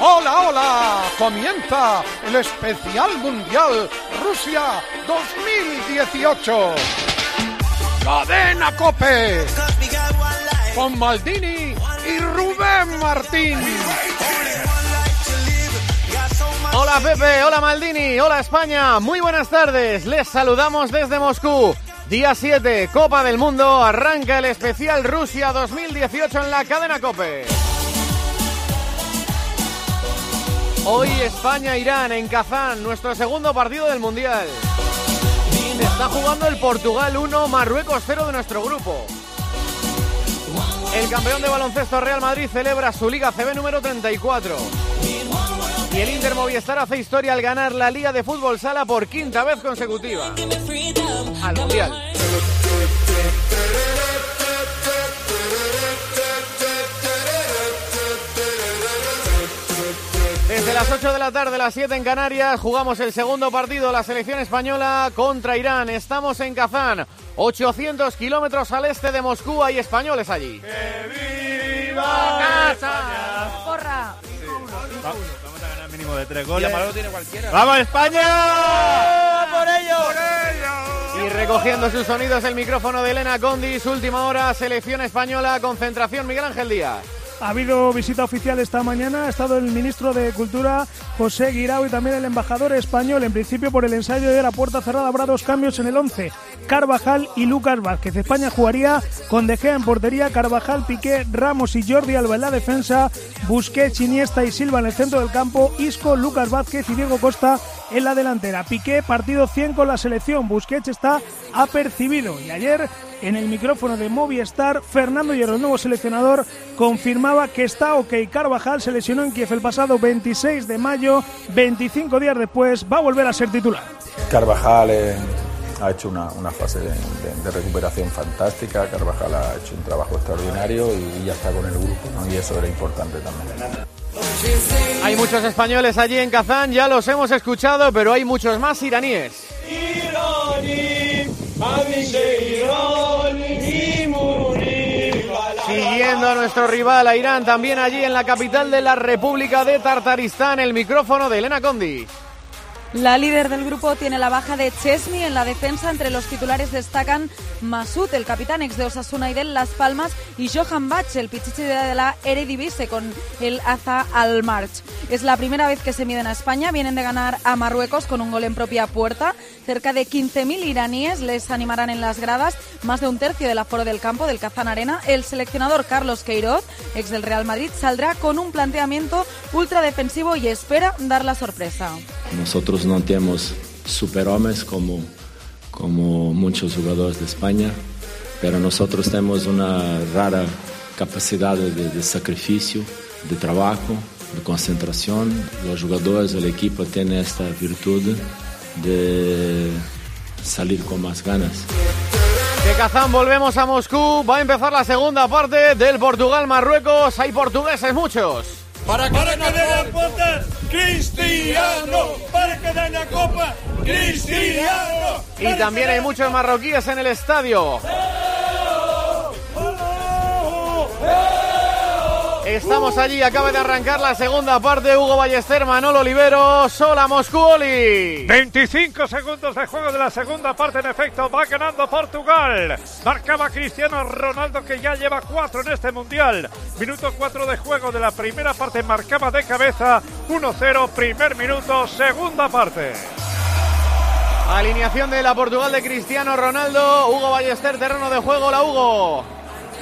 Hola, hola. Comienza el especial mundial Rusia 2018. Cadena Cope. Con Maldini y Rubén Martín. Hola Pepe, hola Maldini, hola España, muy buenas tardes, les saludamos desde Moscú. Día 7, Copa del Mundo, arranca el especial Rusia 2018 en la cadena Cope. Hoy España-Irán en Kazán, nuestro segundo partido del Mundial. Está jugando el Portugal 1, Marruecos 0 de nuestro grupo. El campeón de baloncesto Real Madrid celebra su Liga CB número 34. Y el Inter Movistar hace historia al ganar la Liga de Fútbol Sala por quinta vez consecutiva. Al Mundial. Desde las 8 de la tarde, las 7 en Canarias, jugamos el segundo partido, la selección española contra Irán. Estamos en Kazán, 800 kilómetros al este de Moscú, hay españoles allí. ¡Que viva casa! ¡Porra! Vamos a ganar mínimo de tres goles. tiene cualquiera. ¡Vamos España! ¡Por ellos! Y recogiendo sus sonidos el micrófono de Elena Condis, última hora, selección española, concentración Miguel Ángel Díaz. Ha habido visita oficial esta mañana, ha estado el ministro de Cultura José Guirao y también el embajador español. En principio, por el ensayo de la puerta cerrada habrá dos cambios en el 11, Carvajal y Lucas Vázquez. España jugaría con De Gea en portería, Carvajal, Piqué, Ramos y Jordi Alba en la defensa, Busquets, Iniesta y Silva en el centro del campo, Isco, Lucas Vázquez y Diego Costa en la delantera. Piqué, partido 100 con la selección. Busquets está apercibido y ayer en el micrófono de Movistar, Fernando Hierro, el nuevo seleccionador, confirmaba que está ok. Carvajal se lesionó en Kiev el pasado 26 de mayo, 25 días después va a volver a ser titular. Carvajal eh, ha hecho una, una fase de, de- de recuperación fantástica, Carvajal ha hecho un trabajo extraordinario y ya está con el grupo, ¿no? y eso era importante también. Hay muchos españoles allí en Kazán, ya los hemos escuchado, pero hay muchos más iraníes. Siguiendo a nuestro rival, a Irán, también allí en la capital de la República de Tartaristán, el micrófono de Elena Condi. La líder del grupo tiene la baja de Chesney en la defensa. Entre los titulares destacan Masud, el capitán ex de Osasuna y del Las Palmas, y Johan Bach, el pichichi de la Eredivisie con el Aza al March. Es la primera vez que se miden a España. Vienen de ganar a Marruecos con un gol en propia puerta. Cerca de 15.000 iraníes les animarán en las gradas, más de un tercio del aforo del campo del Kazán Arena. El seleccionador Carlos Queiroz, ex del Real Madrid, saldrá con un planteamiento ultra defensivo y espera dar la sorpresa. Nosotros no tenemos superhombres como, como muchos jugadores de España, pero nosotros tenemos una rara capacidad de, sacrificio, de trabajo, de concentración. Los jugadores del equipo tienen esta virtud de salir con más ganas. De Kazán volvemos a Moscú, va a empezar la segunda parte del Portugal-Marruecos. Hay portugueses muchos. Para que den la puerta, Cristiano. Para que den la copa, Cristiano. Y también hay muchos marroquíes en el estadio. Estamos allí, acaba de arrancar la segunda parte. Hugo Ballester, Manolo Olivero, Sola Moscú, Oli. 25 segundos de juego de la segunda parte, en efecto, va ganando Portugal. Marcaba Cristiano Ronaldo que ya lleva cuatro en este mundial. Minuto 4 de juego de la primera parte, marcaba de cabeza 1-0, primer minuto, segunda parte. Alineación de la Portugal de Cristiano Ronaldo. Hugo Ballester, terreno de juego, la Hugo.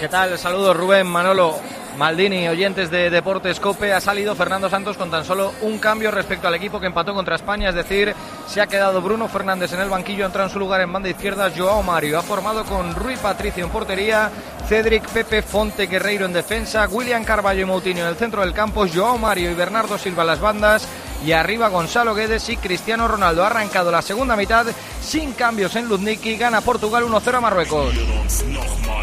¿Qué tal? Saludos Rubén, Manolo, Maldini, oyentes de Deportes Cope. Ha salido Fernando Santos con tan solo un cambio respecto al equipo que empató contra España, es decir, se ha quedado Bruno Fernández en el banquillo, entra en su lugar en banda izquierda Joao Mario. Ha formado con Rui Patricio en portería, Cedric Pepe Fonte Guerreiro en defensa, William Carballo y Moutinho en el centro del campo, Joao Mario y Bernardo Silva en las bandas y arriba Gonzalo Guedes y Cristiano Ronaldo. Ha arrancado la segunda mitad sin cambios en Luzniki, gana Portugal 1-0 a Marruecos.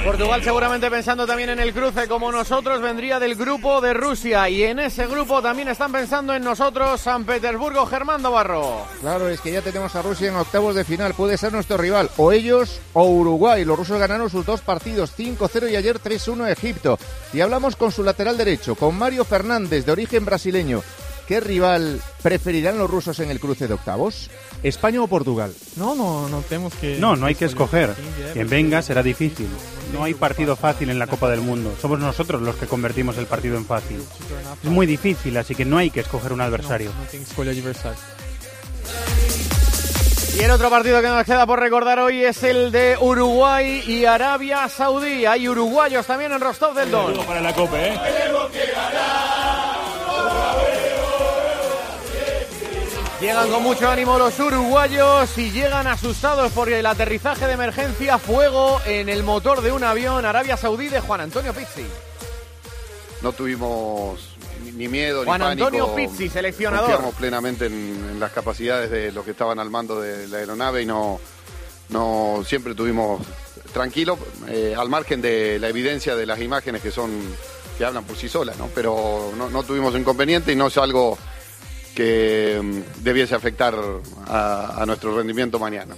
Portugal seguramente pensando también en el cruce como nosotros vendría del grupo de Rusia y en ese grupo también están pensando en nosotros San Petersburgo Germán Barro. Claro, es que ya tenemos a Rusia en octavos de final, puede ser nuestro rival, o ellos o Uruguay. Los rusos ganaron sus dos partidos, 5-0 y ayer 3-1 Egipto. Y hablamos con su lateral derecho, con Mario Fernández, de origen brasileño. ¿Qué rival preferirán los rusos en el cruce de octavos? ¿España o Portugal? No, no, no tenemos que... No, no hay que escoger. Quien venga será difícil. No hay partido fácil en la Copa del Mundo. Somos nosotros los que convertimos el partido en fácil. Es muy difícil, así que no hay que escoger un adversario. Y el otro partido que nos queda por recordar hoy es el de Uruguay y Arabia Saudí. Hay uruguayos también en Rostov del Don. Para la Copa, ¿eh? Llegan con mucho ánimo los uruguayos y llegan asustados por el aterrizaje de emergencia, fuego en el motor de un avión Arabia Saudí de Juan Antonio Pizzi. No tuvimos ni miedo Juan ni pánico. Antonio Pizzi, seleccionador. Confiamos plenamente en, en las capacidades de los que estaban al mando de la aeronave y no, no siempre tuvimos tranquilo, eh, al margen de la evidencia de las imágenes que son que hablan por sí solas, ¿no? Pero no, no tuvimos inconveniente y no es algo que mm, debiese afectar a, a nuestro rendimiento mañana.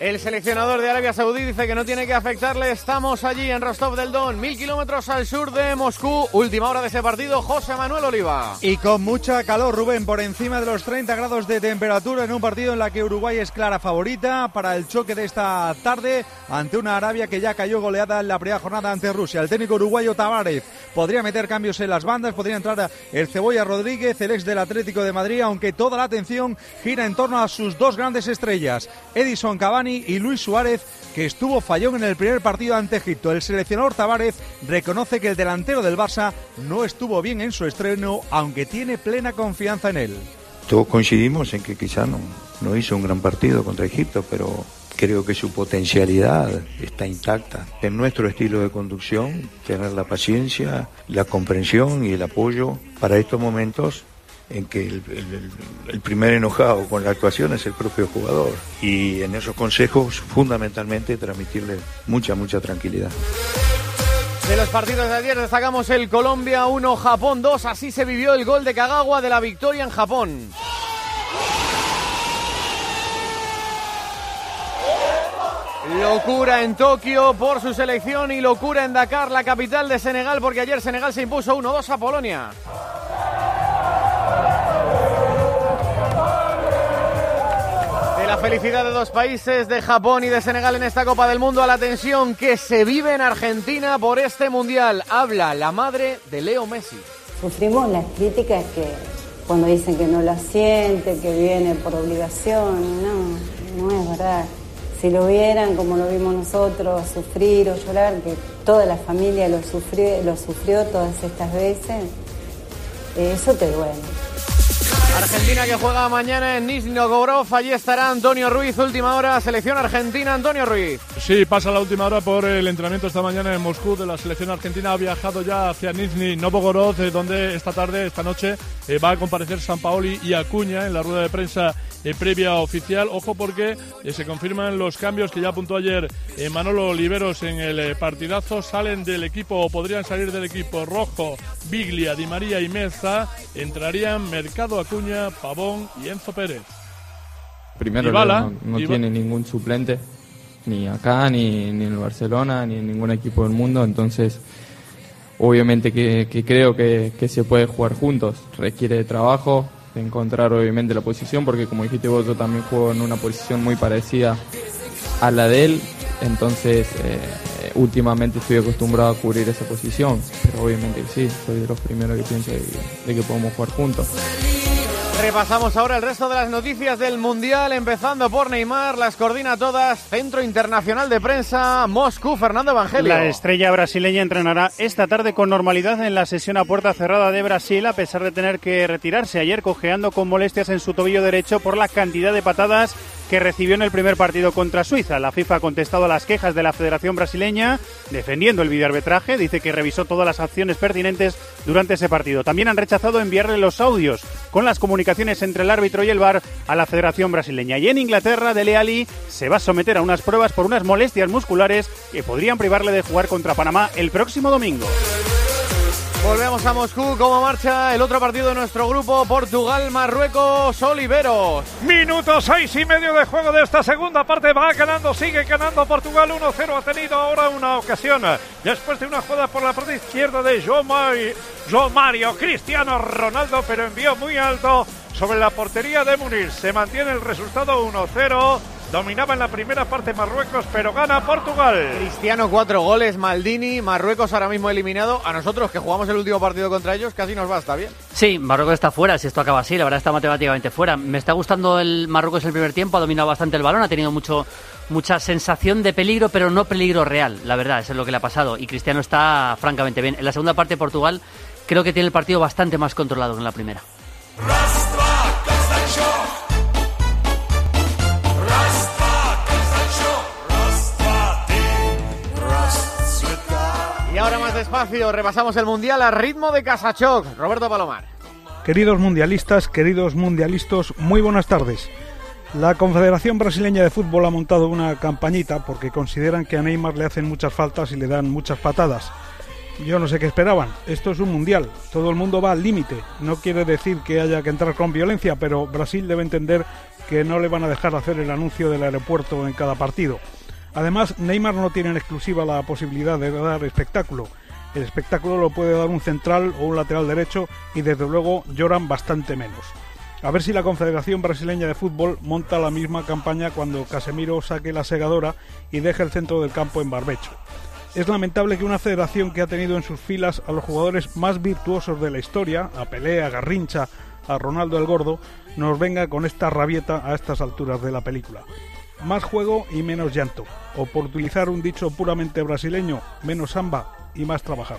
El seleccionador de Arabia Saudí dice que no tiene que afectarle. Estamos allí en Rostov del Don, mil kilómetros al sur de Moscú. Última hora de ese partido, José Manuel Oliva. Y con mucha calor, Rubén, por encima de los 30 grados de temperatura en un partido en la que Uruguay es clara favorita para el choque de esta tarde ante una Arabia que ya cayó goleada en la primera jornada ante Rusia. El técnico uruguayo Tavares podría meter cambios en las bandas, podría entrar el Cebolla Rodríguez, el ex del Atlético de Madrid, aunque toda la atención gira en torno a sus dos grandes estrellas, Edison Cavani y Luis Suárez, que estuvo fallón en el primer partido ante Egipto. El seleccionador Tavares reconoce que el delantero del Barça no estuvo bien en su estreno, aunque tiene plena confianza en él. Todos coincidimos en que quizá no, no hizo un gran partido contra Egipto, pero creo que su potencialidad está intacta. En nuestro estilo de conducción, tener la paciencia, la comprensión y el apoyo para estos momentos en que el, primer enojado con la actuación es el propio jugador. Y en esos consejos, fundamentalmente, transmitirle mucha, mucha tranquilidad. De los partidos de ayer destacamos el Colombia 1, Japón 2. Así se vivió el gol de Kagawa de la victoria en Japón. Locura en Tokio por su selección y locura en Dakar, la capital de Senegal, porque ayer Senegal se impuso 1-2 a Polonia. Felicidad de dos países, de Japón y de Senegal en esta Copa del Mundo, a la tensión que se vive en Argentina por este Mundial. Habla la madre de Leo Messi. Sufrimos las críticas que cuando dicen que no la siente, que viene por obligación, no, no es verdad. Si lo vieran como lo vimos nosotros, sufrir o llorar, que toda la familia lo sufrió, lo sufrió todas estas veces, eh, eso te duele. Argentina que juega mañana en Nizhny. Allí estará Antonio Ruiz, última hora, selección argentina. Antonio Ruiz. Sí, pasa la última hora por el entrenamiento esta mañana en Moscú de la selección argentina. Ha viajado ya hacia Nizhny Novgorod, eh, donde esta tarde, esta noche, eh, va a comparecer San Paoli y Acuña en la rueda de prensa eh, previa oficial. Ojo porque eh, se confirman los cambios que ya apuntó ayer eh, Manolo Oliveros en el eh, partidazo. Salen del equipo o podrían salir del equipo rojo Biglia, Di María y Meza. Entrarían Mercado Acuña, Pavón y Enzo Pérez. Primero, Dybala, no, no tiene ningún suplente, ni acá, ni, ni en el Barcelona, ni en ningún equipo del mundo, entonces obviamente que, que creo que, que se puede jugar juntos. Requiere de trabajo, de encontrar obviamente la posición, porque como dijiste vos, yo también juego en una posición muy parecida a la de él, entonces eh, últimamente estoy acostumbrado a cubrir esa posición, pero obviamente sí, soy de los primeros que pienso de que podemos jugar juntos. Repasamos ahora el resto de las noticias del Mundial, empezando por Neymar, las coordina todas, Centro Internacional de Prensa, Moscú, Fernando Evangelio. La estrella brasileña entrenará esta tarde con normalidad en la sesión a puerta cerrada de Brasil, a pesar de tener que retirarse ayer cojeando con molestias en su tobillo derecho por la cantidad de patadas que recibió en el primer partido contra Suiza. La FIFA ha contestado a las quejas de la Federación Brasileña, defendiendo el videoarbitraje. Dice que revisó todas las acciones pertinentes durante ese partido. También han rechazado enviarle los audios con las comunicaciones entre el árbitro y el VAR a la Federación Brasileña. Y en Inglaterra, Dele Alli se va a someter a unas pruebas por unas molestias musculares que podrían privarle de jugar contra Panamá el próximo domingo. Volvemos a Moscú, ¿cómo marcha el otro partido de nuestro grupo? Portugal, Marruecos, Oliveros. Minuto seis y medio de juego de esta segunda parte. Va ganando, sigue ganando Portugal 1-0. Ha tenido ahora una ocasión después de una jugada por la parte izquierda de Jomai. Romario, Cristiano Ronaldo, pero envió muy alto sobre la portería de Munir. Se mantiene el resultado 1-0. Dominaba en la primera parte Marruecos, pero gana Portugal. Cristiano cuatro goles, Maldini, Marruecos ahora mismo eliminado. A nosotros que jugamos el último partido contra ellos casi nos va, está bien. Sí, Marruecos está fuera, si esto acaba así, la verdad está matemáticamente fuera. Me está gustando el Marruecos el primer tiempo, ha dominado bastante el balón, ha tenido mucho mucha sensación de peligro, pero no peligro real, la verdad, eso es lo que le ha pasado. Y Cristiano está francamente bien. En la segunda parte Portugal creo que tiene el partido bastante más controlado que en la primera. Despacio, repasamos el Mundial a ritmo de Casachoc. Roberto Palomar. Queridos mundialistas, queridos mundialistas, muy buenas tardes. La Confederación Brasileña de Fútbol ha montado una campañita porque consideran que a Neymar le hacen muchas faltas y le dan muchas patadas. Yo no sé qué esperaban. Esto es un mundial. Todo el mundo va al límite. No quiere decir que haya que entrar con violencia, pero Brasil debe entender que no le van a dejar hacer el anuncio del aeropuerto en cada partido. Además, Neymar no tiene en exclusiva la posibilidad de dar espectáculo. El espectáculo lo puede dar un central o un lateral derecho y desde luego lloran bastante menos. A ver si la Confederación Brasileña de Fútbol monta la misma campaña cuando Casemiro saque la segadora y deje el centro del campo en barbecho. Es lamentable que una federación que ha tenido en sus filas a los jugadores más virtuosos de la historia, a Pelé, a Garrincha, a Ronaldo el Gordo, nos venga con esta rabieta a estas alturas de la película. Más juego y menos llanto, o por utilizar un dicho puramente brasileño, menos samba y más trabajar.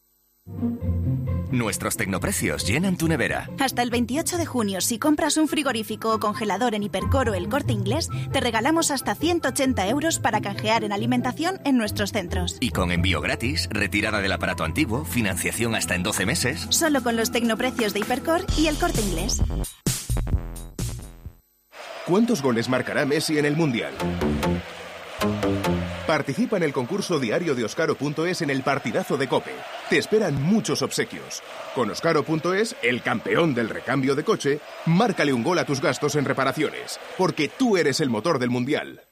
Nuestros tecnoprecios llenan tu nevera. Hasta el 28 de junio, si compras un frigorífico o congelador en Hipercoro el corte inglés, te regalamos hasta 180 euros para canjear en alimentación en nuestros centros. Y con envío gratis, retirada del aparato antiguo, financiación hasta en 12 meses. Solo con los tecnoprecios de Hipercor y el corte inglés. ¿Cuántos goles marcará Messi en el Mundial? Participa en el concurso diario de Oscaro.es en el partidazo de Cope. Te esperan muchos obsequios. Con Oscaro.es, el campeón del recambio de coche, márcale un gol a tus gastos en reparaciones, porque tú eres el motor del Mundial.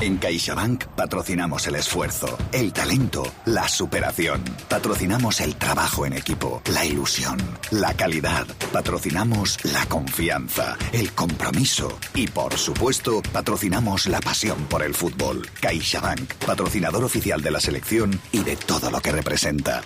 En CaixaBank patrocinamos el esfuerzo, el talento, la superación. Patrocinamos el trabajo en equipo, la ilusión, la calidad. Patrocinamos la confianza, el compromiso y, por supuesto, patrocinamos la pasión por el fútbol. CaixaBank, patrocinador oficial de la selección y de todo lo que representa.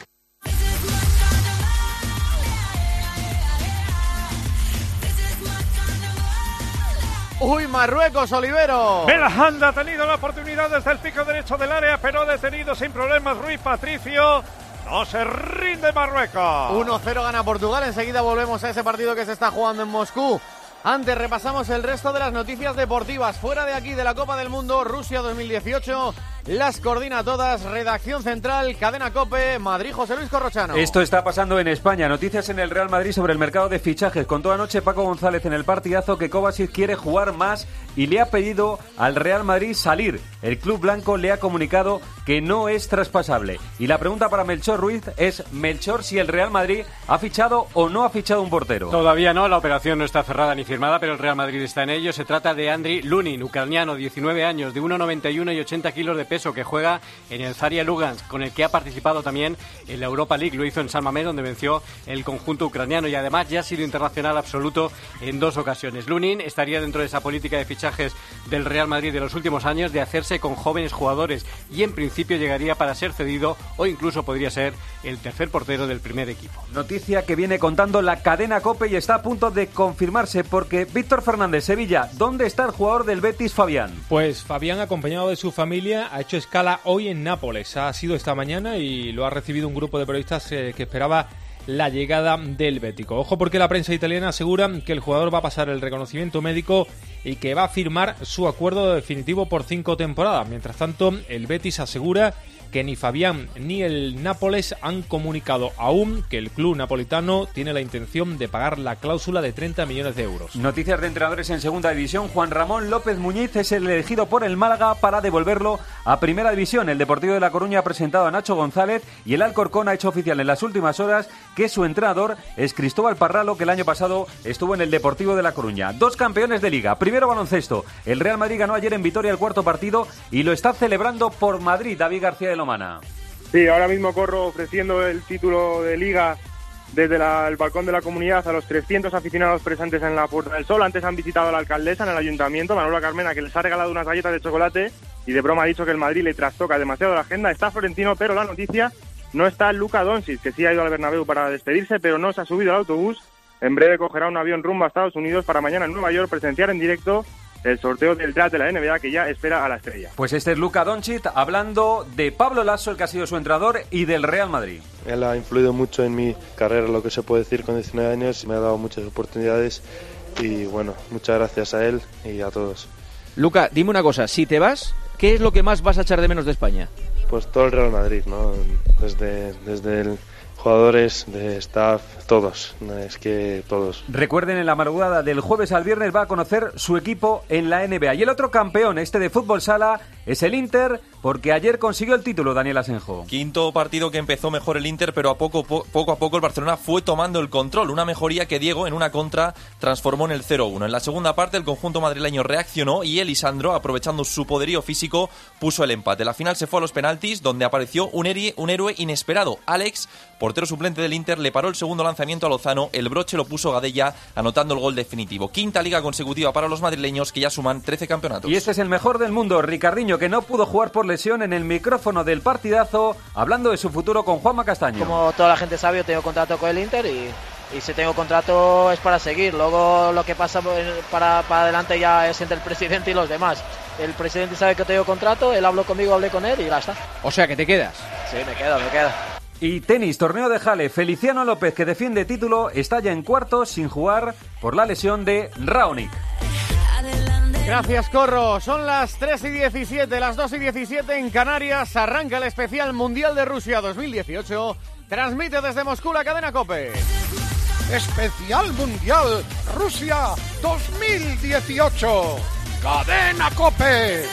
Uy, Marruecos, Olivero. Belhanda ha tenido la oportunidad desde el pico derecho del área, pero detenido sin problemas Ruiz Patricio. No se rinde Marruecos. 1-0 gana Portugal. Enseguida volvemos a ese partido que se está jugando en Moscú. Antes repasamos el resto de las noticias deportivas. Fuera de aquí de la Copa del Mundo, Rusia 2018. Las coordina todas, redacción central, cadena Cope, Madrid, José Luis Corrochano. Esto está pasando en España. Noticias en el Real Madrid sobre el mercado de fichajes. Con toda noche Paco González en el partidazo que Kovacic quiere jugar más y le ha pedido al Real Madrid salir. El club blanco le ha comunicado que no es traspasable. Y la pregunta para Melchor Ruiz es, Melchor, si el Real Madrid ha fichado o no ha fichado un portero. Todavía no, la operación no está cerrada ni firmada, pero el Real Madrid está en ello. Se trata de Andriy Lunin, ucraniano, 19 años, de 1,91 y 80 kilos de peso, que juega en el Zaria Lugansk, con el que ha participado también en la Europa League. Lo hizo en San Mamés, donde venció el conjunto ucraniano y además ya ha sido internacional absoluto en dos ocasiones. Lunin estaría dentro de esa política de fichajes del Real Madrid de los últimos años de hacerse con jóvenes jugadores y en principio llegaría para ser cedido o incluso podría ser el tercer portero del primer equipo. Noticia que viene contando la cadena Cope y está a punto de confirmarse porque Víctor Fernández Sevilla, ¿dónde está el jugador del Betis Fabián? Pues Fabián acompañado de su familia ha hecho escala hoy en Nápoles. Ha sido esta mañana y lo ha recibido un grupo de periodistas eh, que esperaba la llegada del Bético. Ojo porque la prensa italiana asegura que el jugador va a pasar el reconocimiento médico y que va a firmar su acuerdo definitivo por cinco temporadas. Mientras tanto, el Betis asegura que ni Fabián ni el Nápoles han comunicado aún que el club napolitano tiene la intención de pagar la cláusula de 30 millones de euros. Noticias de entrenadores en segunda división. Juan Ramón López Muñiz es el elegido por el Málaga para devolverlo a primera división. El Deportivo de La Coruña ha presentado a Nacho González y el Alcorcón ha hecho oficial en las últimas horas que su entrenador es Cristóbal Parralo, que el año pasado estuvo en el Deportivo de La Coruña. Dos campeones de liga. Primero baloncesto. El Real Madrid ganó ayer en Vitoria el cuarto partido y lo está celebrando por Madrid. David García de Sí, ahora mismo corro ofreciendo el título de liga desde el balcón de la comunidad a los 300 aficionados presentes en la Puerta del Sol. Antes han visitado a la alcaldesa en el ayuntamiento, Manuela Carmena, que les ha regalado unas galletas de chocolate y de broma ha dicho que el Madrid le trastoca demasiado la agenda. Está Florentino, pero la noticia no está Luca Doncic, que sí ha ido al Bernabéu para despedirse, pero no se ha subido al autobús. En breve cogerá un avión rumbo a Estados Unidos para mañana en Nueva York presenciar en directo el sorteo del draft de la NBA que ya espera a la estrella. Pues este es Luca Doncic hablando de Pablo Lasso, el que ha sido su entrenador, y del Real Madrid. Él ha influido mucho en mi carrera, lo que se puede decir con 19 años, me ha dado muchas oportunidades y bueno, muchas gracias a él y a todos. Luca, dime una cosa, si te vas, ¿qué es lo que más vas a echar de menos de España? Pues todo el Real Madrid, ¿no? Desde, desde el jugadores, de staff, todos, es que todos. Recuerden, en la madrugada del jueves al viernes va a conocer su equipo en la NBA. Y el otro campeón, este de fútbol sala, es el Inter, porque ayer consiguió el título Daniel Asenjo. Quinto partido que empezó mejor el Inter, pero a poco, poco a poco el Barcelona fue tomando el control. Una mejoría que Diego en una contra transformó en el 0-1. En la segunda parte el conjunto madrileño reaccionó y Elisandro, aprovechando su poderío físico, puso el empate. La final se fue a los penaltis, donde apareció un, un héroe inesperado. Alex, portero suplente del Inter, le paró el segundo lanzamiento a Lozano. El broche lo puso Gadella, anotando el gol definitivo. Quinta liga consecutiva para los madrileños, que ya suman 13 campeonatos. Y este es el mejor del mundo, Ricardiño, que no pudo jugar por lesión en el micrófono del partidazo, hablando de su futuro con Juanma Castaño. Como toda la gente sabe, yo tengo contrato con el Inter y, y si tengo contrato es para seguir. Luego lo que pasa para, para adelante ya es entre el presidente y los demás. El presidente sabe que tengo contrato, él habló conmigo, hablé con él y ya está. O sea que te quedas. Sí, me quedo, me quedo. Y tenis, torneo de Jale, Feliciano López, que defiende título, está ya en cuarto sin jugar por la lesión de Raonic. Gracias, Corro. Son las 3 y 17, las 2 y 17 en Canarias. Arranca el especial Mundial de Rusia 2018. Transmite desde Moscú la cadena Cope. Especial Mundial Rusia 2018. Cadena Cope.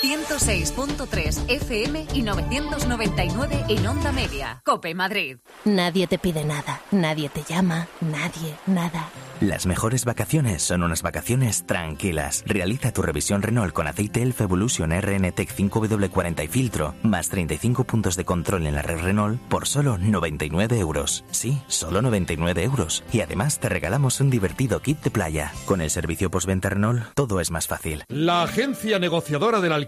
106.3 FM y 999 en onda media. Cope Madrid. Nadie te pide nada, nadie te llama, nadie, nada. Las mejores vacaciones son unas vacaciones tranquilas. Realiza tu revisión Renault con aceite Elf Evolution RN-Tech 5W40 y filtro, más 35 puntos de control en la red Renault por solo 99 euros. Sí, solo 99 euros. Y además te regalamos un divertido kit de playa. Con el servicio postventa Renault, todo es más fácil. La agencia negociadora del alquiler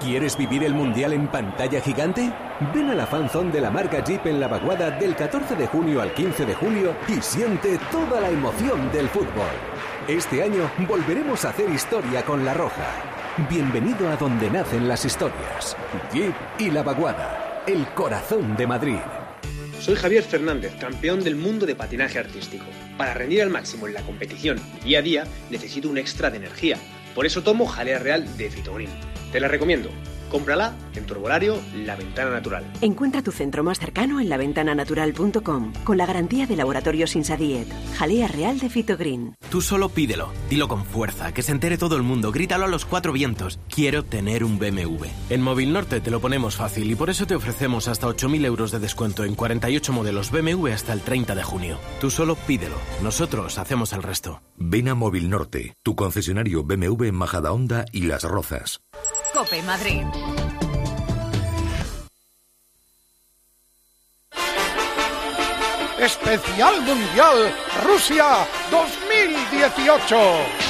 ¿Quieres vivir el Mundial en pantalla gigante? Ven a la fanzone de la marca Jeep en la vaguada del 14 de junio al 15 de julio y siente toda la emoción del fútbol. Este año volveremos a hacer historia con La Roja. Bienvenido a donde nacen las historias. Jeep y la vaguada, el corazón de Madrid. Soy Javier Fernández, campeón del mundo de patinaje artístico. Para rendir al máximo en la competición día a día necesito un extra de energía. Por eso tomo jalea real de Fitogreen. Te la recomiendo. Cómprala en tu herbolario La Ventana Natural. Encuentra tu centro más cercano en laventananatural.com con la garantía de laboratorios Insadiet. Jalea real de Fitogreen. Tú solo pídelo, dilo con fuerza, que se entere todo el mundo, grítalo a los cuatro vientos. Quiero tener un BMW. En Móvil Norte te lo ponemos fácil y por eso te ofrecemos hasta 8.000 euros de descuento en 48 modelos BMW hasta el 30 de junio. Tú solo pídelo, nosotros hacemos el resto. Ven a Móvil Norte, tu concesionario BMW en Majadahonda y Las Rozas. Cope Madrid. Especial Mundial Rusia 2018.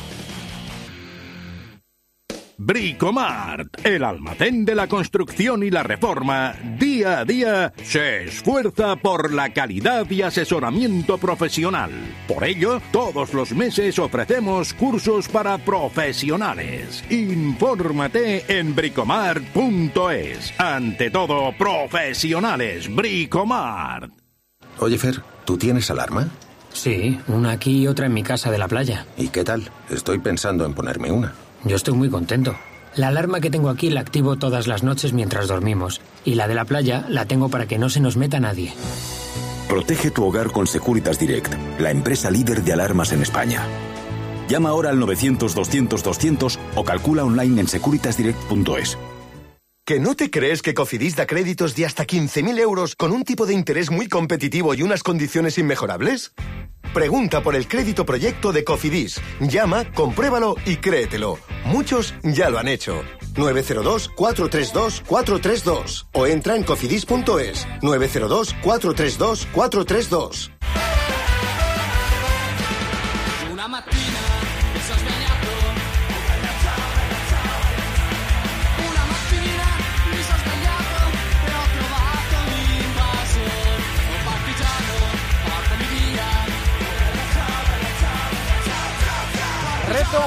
Bricomart, el almacén de la construcción y la reforma, día a día se esfuerza por la calidad y asesoramiento profesional. Por ello, todos los meses ofrecemos cursos para profesionales. Infórmate en bricomart.es. Ante todo, profesionales, Bricomart. Oye, Fer, ¿tú tienes alarma? Sí, una aquí y otra en mi casa de la playa. ¿Y qué tal? Estoy pensando en ponerme una. Yo estoy muy contento. La alarma que tengo aquí la activo todas las noches mientras dormimos. Y la de la playa la tengo para que no se nos meta nadie. Protege tu hogar con Securitas Direct, la empresa líder de alarmas en España. Llama ahora al 900-200-200 o calcula online en securitasdirect.es. ¿Que no te crees que Cofidis da créditos de hasta 15.000 euros con un tipo de interés muy competitivo y unas condiciones inmejorables? Pregunta por el crédito proyecto de Cofidis. Llama, compruébalo y créetelo. Muchos ya lo han hecho. 902-432-432 o entra en cofidis.es 902-432-432.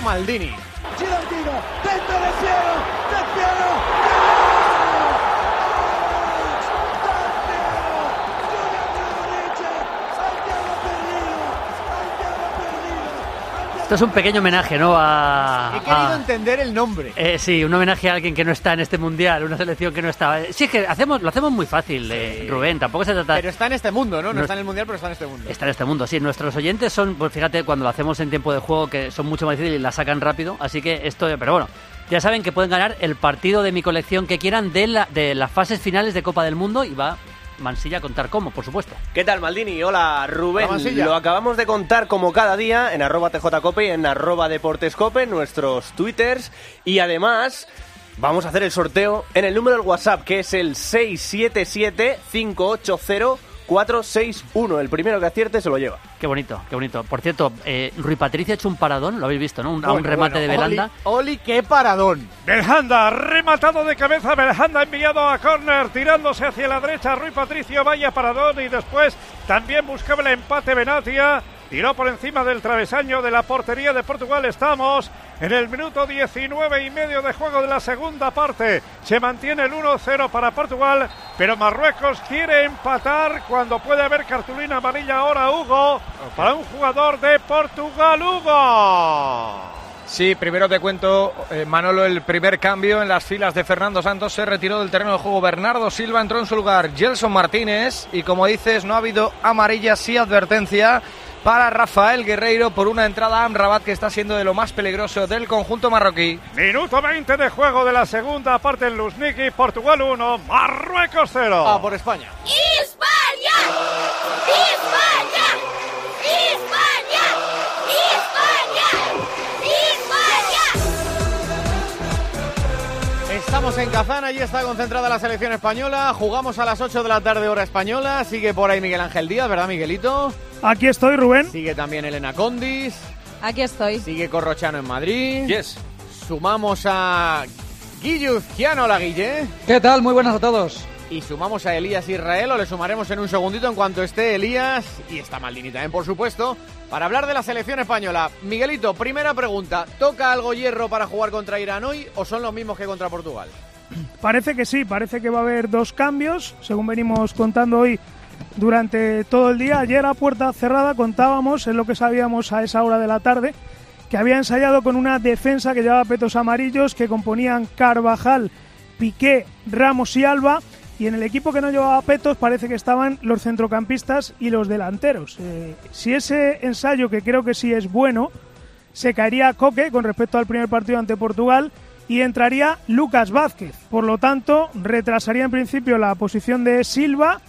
Maldini. Esto es un pequeño homenaje, ¿no? A, He querido a- entender el nombre. Eh, sí, un homenaje a alguien que no está en este mundial, una selección que no está. Sí, es que hacemos, lo hacemos muy fácil, eh, Rubén. Tampoco se trata. Pero está en este mundo, ¿no? No, No está es- en el mundial, pero está en este mundo. Está en este mundo, sí. Nuestros oyentes son, pues fíjate, cuando lo hacemos en tiempo de juego, que son mucho más difíciles y la sacan rápido. Así que esto, pero bueno, ya saben que pueden ganar el partido de mi colección que quieran de, la, de las fases finales de Copa del Mundo y va Mansilla a contar cómo, por supuesto. ¿Qué tal, Maldini? Hola, Rubén. Hola, Mansilla. Lo acabamos de contar como cada día en arroba tjcope y en arroba deportescope, en nuestros twitters. Y además, vamos a hacer el sorteo en el número del WhatsApp, que es el 677-580-461. El primero que acierte se lo lleva. Qué bonito, qué bonito. Por cierto, eh, Rui Patricio ha hecho un paradón, lo habéis visto, ¿no? Un, a un Bueno, remate bueno, de Belanda. Oli, Oli, qué paradón. Belhanda, rematado de cabeza, Belhanda enviado a córner, tirándose hacia la derecha, Rui Patricio, vaya paradón y después también buscaba el empate Benatia, tiró por encima del travesaño de la portería de Portugal, estamos en el minuto 19 y medio de juego de la segunda parte, se mantiene el 1-0 para Portugal, pero Marruecos quiere empatar cuando puede haber cartulina amarilla. Ahora Hugo, para un jugador de Portugal, Hugo. Sí, primero te cuento, eh, Manolo, el primer cambio en las filas de Fernando Santos. Se retiró del terreno de juego. Bernardo Silva entró en su lugar, Gelson Martínez, y como dices, no ha habido amarilla, sí advertencia para Rafael Guerreiro por una entrada a Amrabat que está siendo de lo más peligroso del conjunto marroquí. Minuto 20 de juego de la segunda parte en Luzniki, Portugal 1, Marruecos 0. Ah, por España. ¡España! Estamos en Kazán, allí está concentrada la selección española. Jugamos a las 8 de la tarde, hora española. Sigue por ahí Miguel Ángel Díaz, ¿verdad, Miguelito? Aquí estoy, Rubén. Sigue también Elena Condis. Aquí estoy. Sigue Corrochano en Madrid. Yes. Sumamos a Guillu Ciano, la Guille. ¿Qué tal? Muy buenas a todos. Y sumamos a Elías Israel, o le sumaremos en un segundito en cuanto esté Elías. Y está Maldini también, por supuesto, para hablar de la selección española. Miguelito, primera pregunta. ¿Toca algo hierro para jugar contra Irán hoy o son los mismos que contra Portugal? Parece que sí, parece que va a haber dos cambios, según venimos contando hoy durante todo el día. Ayer a puerta cerrada contábamos, en lo que sabíamos a esa hora de la tarde, que había ensayado con una defensa que llevaba petos amarillos que componían Carvajal, Piqué, Ramos y Alba. Y en el equipo que no llevaba petos parece que estaban los centrocampistas y los delanteros. Eh, si ese ensayo, que creo que sí es bueno, se caería Coque con respecto al primer partido ante Portugal y entraría Lucas Vázquez. Por lo tanto, retrasaría en principio la posición de Silva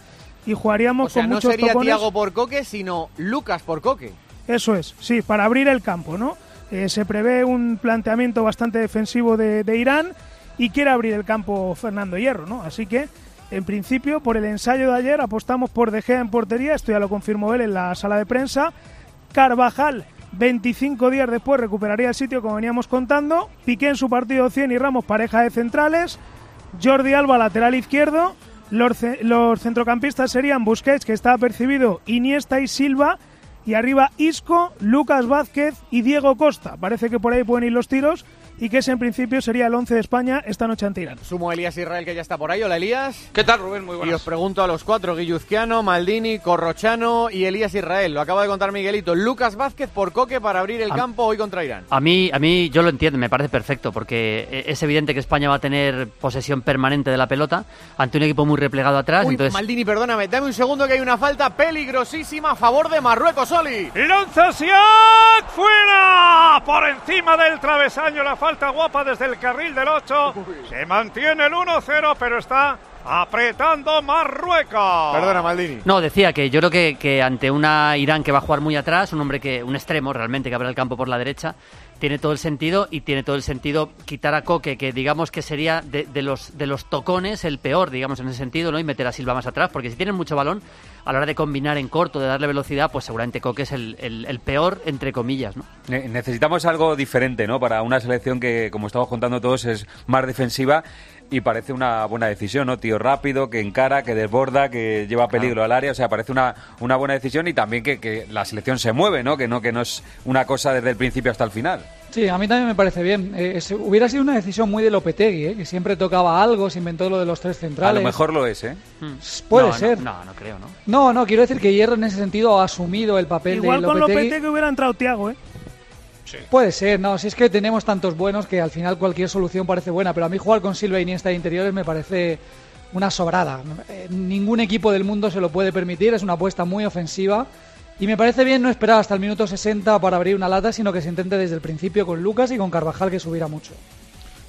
y jugaríamos O sea, con no muchos sería tocones. Tiago por Coque, sino Lucas por Coque. Eso es, sí, para abrir el campo, ¿no? Eh, se prevé un planteamiento bastante defensivo de, de Irán y quiere abrir el campo Fernando Hierro, ¿no? Así que, en principio, por el ensayo de ayer apostamos por De Gea en portería, esto ya lo confirmó él en la sala de prensa. Carvajal, 25 días después, recuperaría el sitio como veníamos contando. Piqué en su partido 100 y Ramos pareja de centrales. Jordi Alba, lateral izquierdo. Los, los centrocampistas serían Busquets, que está apercibido, Iniesta y Silva. Y arriba Isco, Lucas Vázquez y Diego Costa. Parece que por ahí pueden ir los tiros y que ese en principio sería el 11 de España esta noche ante Irán. Sumo a Elías Israel, que ya está por ahí. Hola, Elías. ¿Qué tal, Rubén? Muy Y buenas. os pregunto a los cuatro, Guilluzquiano, Maldini, Corrochano y Elías Israel. Lo acaba de contar Miguelito. Lucas Vázquez por Coque para abrir el Am- campo hoy contra Irán. A mí, a mí, yo lo entiendo, me parece perfecto, porque eh, es evidente que España va a tener posesión permanente de la pelota ante un equipo muy replegado atrás. Uy, entonces, Maldini, perdóname, dame un segundo que hay una falta peligrosísima a favor de Marruecos, Oli. Lanza Siak fuera por encima del travesaño la falta guapa desde el carril del 8 se mantiene el 1-0 pero está apretando Marruecos Perdona, Maldini. No, decía que yo creo que, que ante una Irán que va a jugar muy atrás, un hombre que, un extremo realmente que abre el campo por la derecha, tiene todo el sentido y tiene todo el sentido quitar a Coque, que digamos que sería de, de los, de los tocones el peor, digamos, en ese sentido, ¿no? Y meter a Silva más atrás, porque si tienen mucho balón, a la hora de combinar en corto, de darle velocidad, pues seguramente Coque es el, el- peor, entre comillas, ¿no? Ne- Necesitamos algo diferente, ¿no? Para una selección que, como estamos contando todos, es más defensiva y parece una buena decisión, ¿no? Tío rápido, que encara, que desborda, que lleva peligro al área, o sea, parece una, una buena decisión y también que, que la selección se mueve, ¿no? Que no que no es una cosa desde el principio hasta el final. Sí, a mí también me parece bien. Eh, es- hubiera sido una decisión muy de Lopetegui, ¿eh? que siempre tocaba algo, se inventó lo de los tres A centrales. lo mejor lo es, ¿eh? Puede No, no, ser. No, no, creo, ¿no? No, no, quiero decir que Hierro en ese sentido ha asumido el papel Igual de con Lopetegui. Lopetegui hubiera entrado Tiago, ¿eh? Puede ser, no, si es que tenemos tantos buenos que al final cualquier solución parece buena, pero a mí jugar con Silva y Iniesta de interiores me parece una sobrada. Eh, Ningún equipo del mundo se lo puede permitir, es una apuesta muy ofensiva y me parece bien no esperar hasta el minuto 60 para abrir una lata, sino que se intente desde el principio con Lucas y con Carvajal que subiera mucho.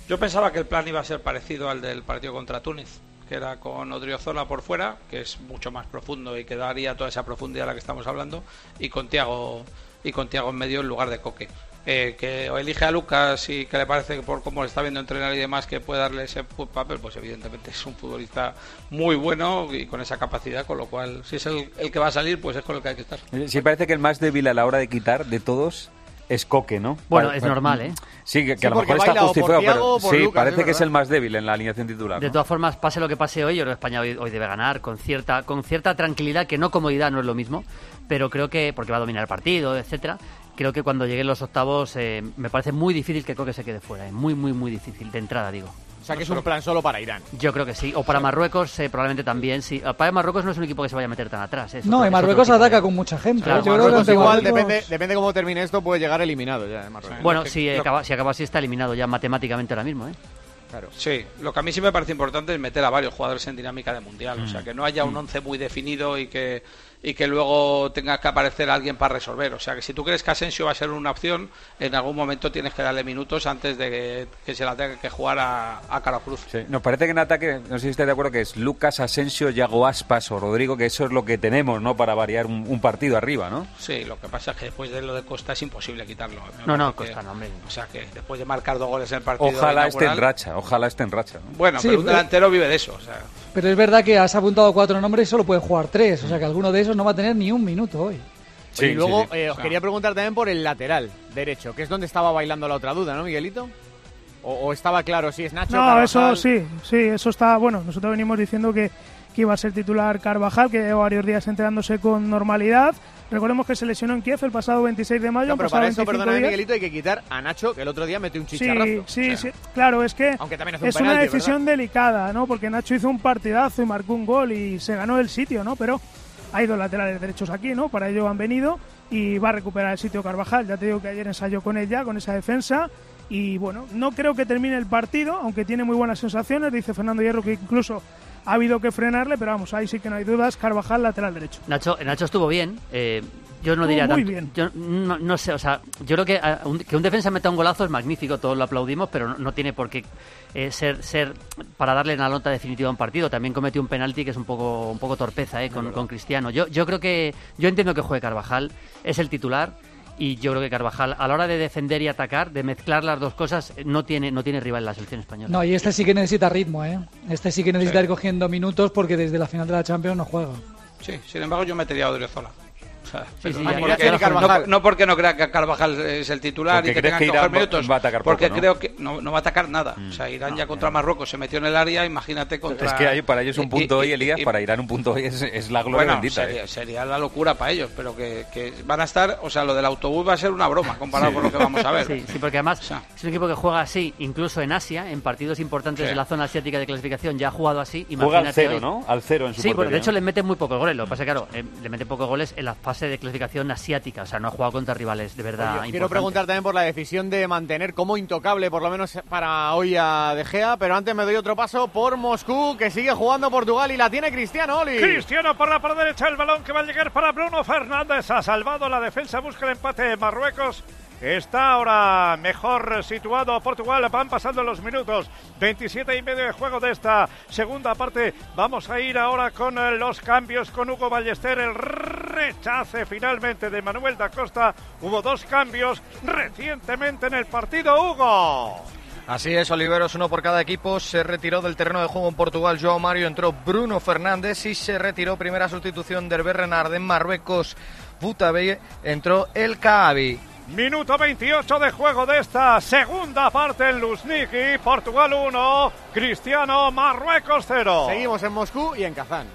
Yo pensaba que el plan iba a ser parecido al del partido contra Túnez, que era con Odriozola por fuera, que es mucho más profundo y que daría toda esa profundidad a la que estamos hablando, y con Tiago y con Tiago en medio en lugar de Coque. Eh, que o elige a Lucas y que le parece que por cómo le está viendo entrenar y demás que puede darle ese papel, pues evidentemente es un futbolista muy bueno y con esa capacidad, con lo cual si es el, el que va a salir, pues es con el que hay que estar. Eh, Sí, parece que el más débil a la hora de quitar de todos es Coque, ¿no? Bueno, es normal, ¿eh? Sí, que, que Sí, a lo mejor está justificado, pero sí, Lucas, parece es que es el más débil en la alineación titular. De ¿no? todas formas, pase lo que pase hoy, yo creo que España hoy, hoy debe ganar con cierta, con cierta tranquilidad, que no comodidad, no es lo mismo, pero creo que, porque va a dominar el partido, etcétera, creo que cuando lleguen los octavos eh, me parece muy difícil que Coque se quede fuera, eh, muy, muy, muy difícil, de entrada digo. O sea que es un plan solo para Irán. Yo creo que sí, o para Marruecos eh, probablemente también, sí. Para Marruecos no es un equipo que se vaya a meter tan atrás. eh, es No, otro- y Marruecos de- ataca con mucha gente. Claro, ¿eh? Yo creo que Marruecos igual, Marruecos- depende, depende cómo termine esto, puede llegar eliminado ya de Marruecos. Bueno, si acaba, si acaba así está eliminado ya matemáticamente ahora mismo, ¿eh? Claro. Sí, lo que a mí sí me parece importante es meter a varios jugadores en dinámica de mundial, o sea, que no haya un once muy definido y que y que luego tenga que aparecer alguien para resolver, o sea, que si tú crees que Asensio va a ser una opción, en algún momento tienes que darle minutos antes de que, que se la tenga que jugar a, a cara cruz. Sí, Nos parece que en ataque, no sé si estáis de acuerdo, que es Lucas, Asensio, Yago Aspas o Rodrigo, que eso es lo que tenemos, ¿no? Para variar un, un partido arriba, ¿no? Sí, lo que pasa es que después de lo de Costa es imposible quitarlo. Me No, no, Costa no, hombre. O sea, que después de marcar dos goles en el partido Ojalá esté en racha, ojalá esté en racha. ¿no? Bueno, Sí, pero un delantero vive de eso, o sea... Pero es verdad que has apuntado cuatro nombres y solo pueden jugar tres, o sea que alguno de esos no va a tener ni un minuto hoy. y luego eh, os quería preguntar también por el lateral derecho, que es donde estaba bailando la otra duda, ¿no, Miguelito? ¿O, o estaba claro si es Nacho? No, Carvajal? eso sí, sí, eso está, bueno, nosotros venimos diciendo que, que iba a ser titular Carvajal, que lleva varios días entrenándose con normalidad. Recordemos que se lesionó en Kiev el pasado 26 de mayo. No, pero para eso, 25 perdóname, días. Miguelito, hay que quitar a Nacho, que el otro día metió un Sí, chicharrazo. sí, O sea, sí, claro, es que Aunque también es una penalti, decisión delicada, ¿no? Porque Nacho hizo un partidazo y marcó un gol y se ganó el sitio, ¿no? Pero hay dos laterales derechos aquí, ¿no? Para ello han venido y va a recuperar el sitio Carvajal. Ya te digo que ayer ensayó con ella, con esa defensa. Y bueno, no creo que termine el partido, aunque tiene muy buenas sensaciones. Dice Fernando Hierro que incluso ha habido que frenarle, pero vamos, ahí sí que no hay dudas, Carvajal lateral derecho. Nacho, Nacho estuvo bien. eh, yo no Estuvo diría muy tanto. bien. Yo no, no sé, o sea, yo creo que, ah, un, que un defensa meta un golazo es magnífico, todos lo aplaudimos, pero no, no tiene por qué eh, ser, ser para darle la nota definitiva a un partido. También cometió un penalti que es un poco, un poco torpeza eh, con, con Cristiano. Yo, yo creo que, yo entiendo que juegue Carvajal, es el titular. Y yo creo que Carvajal, a la hora de defender y atacar, de mezclar las dos cosas, no tiene, no tiene rival en la selección española. No, y este sí que necesita ritmo, ¿eh? Este sí que necesita ir cogiendo minutos porque desde la final de la Champions no juega. Sí, sin embargo yo metería a Odriozola. Sea, sí, no, ya- porque, ya no- no porque no crea que Carvajal es el titular Porque y que tenga que que coger minutos. va a atacar porque poco, ¿no? creo que no, no va a atacar nada. O sea, Irán ya contra Marruecos se metió en el área, imagínate contra... Es que hay, para ellos un punto y- hoy, Elías, y- para Irán un punto hoy es, es la gloria bueno, bendita. sería, ¿eh? sería la locura para ellos, pero que, que van a estar, o sea, lo del autobús va a ser una broma comparado Sí. con lo que vamos a ver. Sí, sí, porque además es un equipo que juega así, incluso en Asia, en partidos importantes Sí. de la zona asiática de clasificación, ya ha jugado así. Juega al cero, hoy. ¿no? Al cero en su Sí, porque de hecho le meten muy pocos goles. Lo que pasa es que, claro, eh, le meten pocos goles en la fase de clasificación asiática. O sea, no ha jugado contra rivales de verdad Oye, quiero preguntar también por la decisión de mantener como intocable, por lo menos para hoy a De Gea, pero antes me doy otro paso por Moscú, que sigue jugando Portugal y la tiene Cristiano Oli. Cristiano por la parte derecha, el balón que va a llegar para Bruno Fernández. Ha salvado la defensa, busca el empate de Marruecos. Está ahora mejor situado Portugal. Van pasando los minutos. 27 y medio de juego de esta segunda parte. Vamos a ir ahora con eh, los cambios con Hugo Ballester. El rechace finalmente de Manuel da Costa. Hubo dos cambios recientemente en el partido. Hugo. Así es, Oliveros, uno por cada equipo. Se retiró del terreno de juego en Portugal Joao Mario, entró Bruno Fernández y se retiró primera sustitución de Hervé Renard en Marruecos. Butabe entró El Kaabi. Minuto 28 de juego de esta segunda parte en Luzniki. Portugal 1, Cristiano, Marruecos 0. Seguimos en Moscú y en Kazán.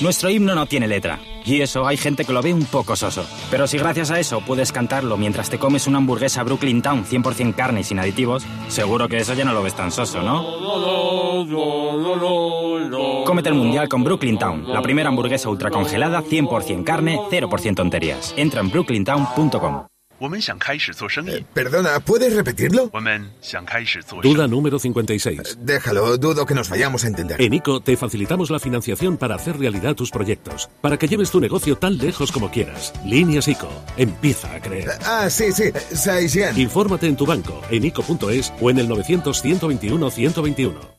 Nuestro himno no tiene letra, y eso hay gente que lo ve un poco soso. Pero si gracias a eso puedes cantarlo mientras te comes una hamburguesa Brooklyn Town 100% carne y sin aditivos, seguro que eso ya no lo ves tan soso, ¿no? Cómete el mundial con Brooklyn Town, la primera hamburguesa ultracongelada 100% carne, 0% tonterías. Entra en brooklyntown.com 我们想开始做生意。 Perdona, ¿puedes repetirlo? 我们想开始做生意。 Duda número 56. Déjalo, dudo que nos vayamos a entender. En ICO te facilitamos la financiación para hacer realidad tus proyectos, para que lleves tu negocio tan lejos como quieras. Líneas ICO. Empieza a creer. Ah, sí, sí, Saisian. Infórmate en tu banco, en ICO.es o en el 900-121-121.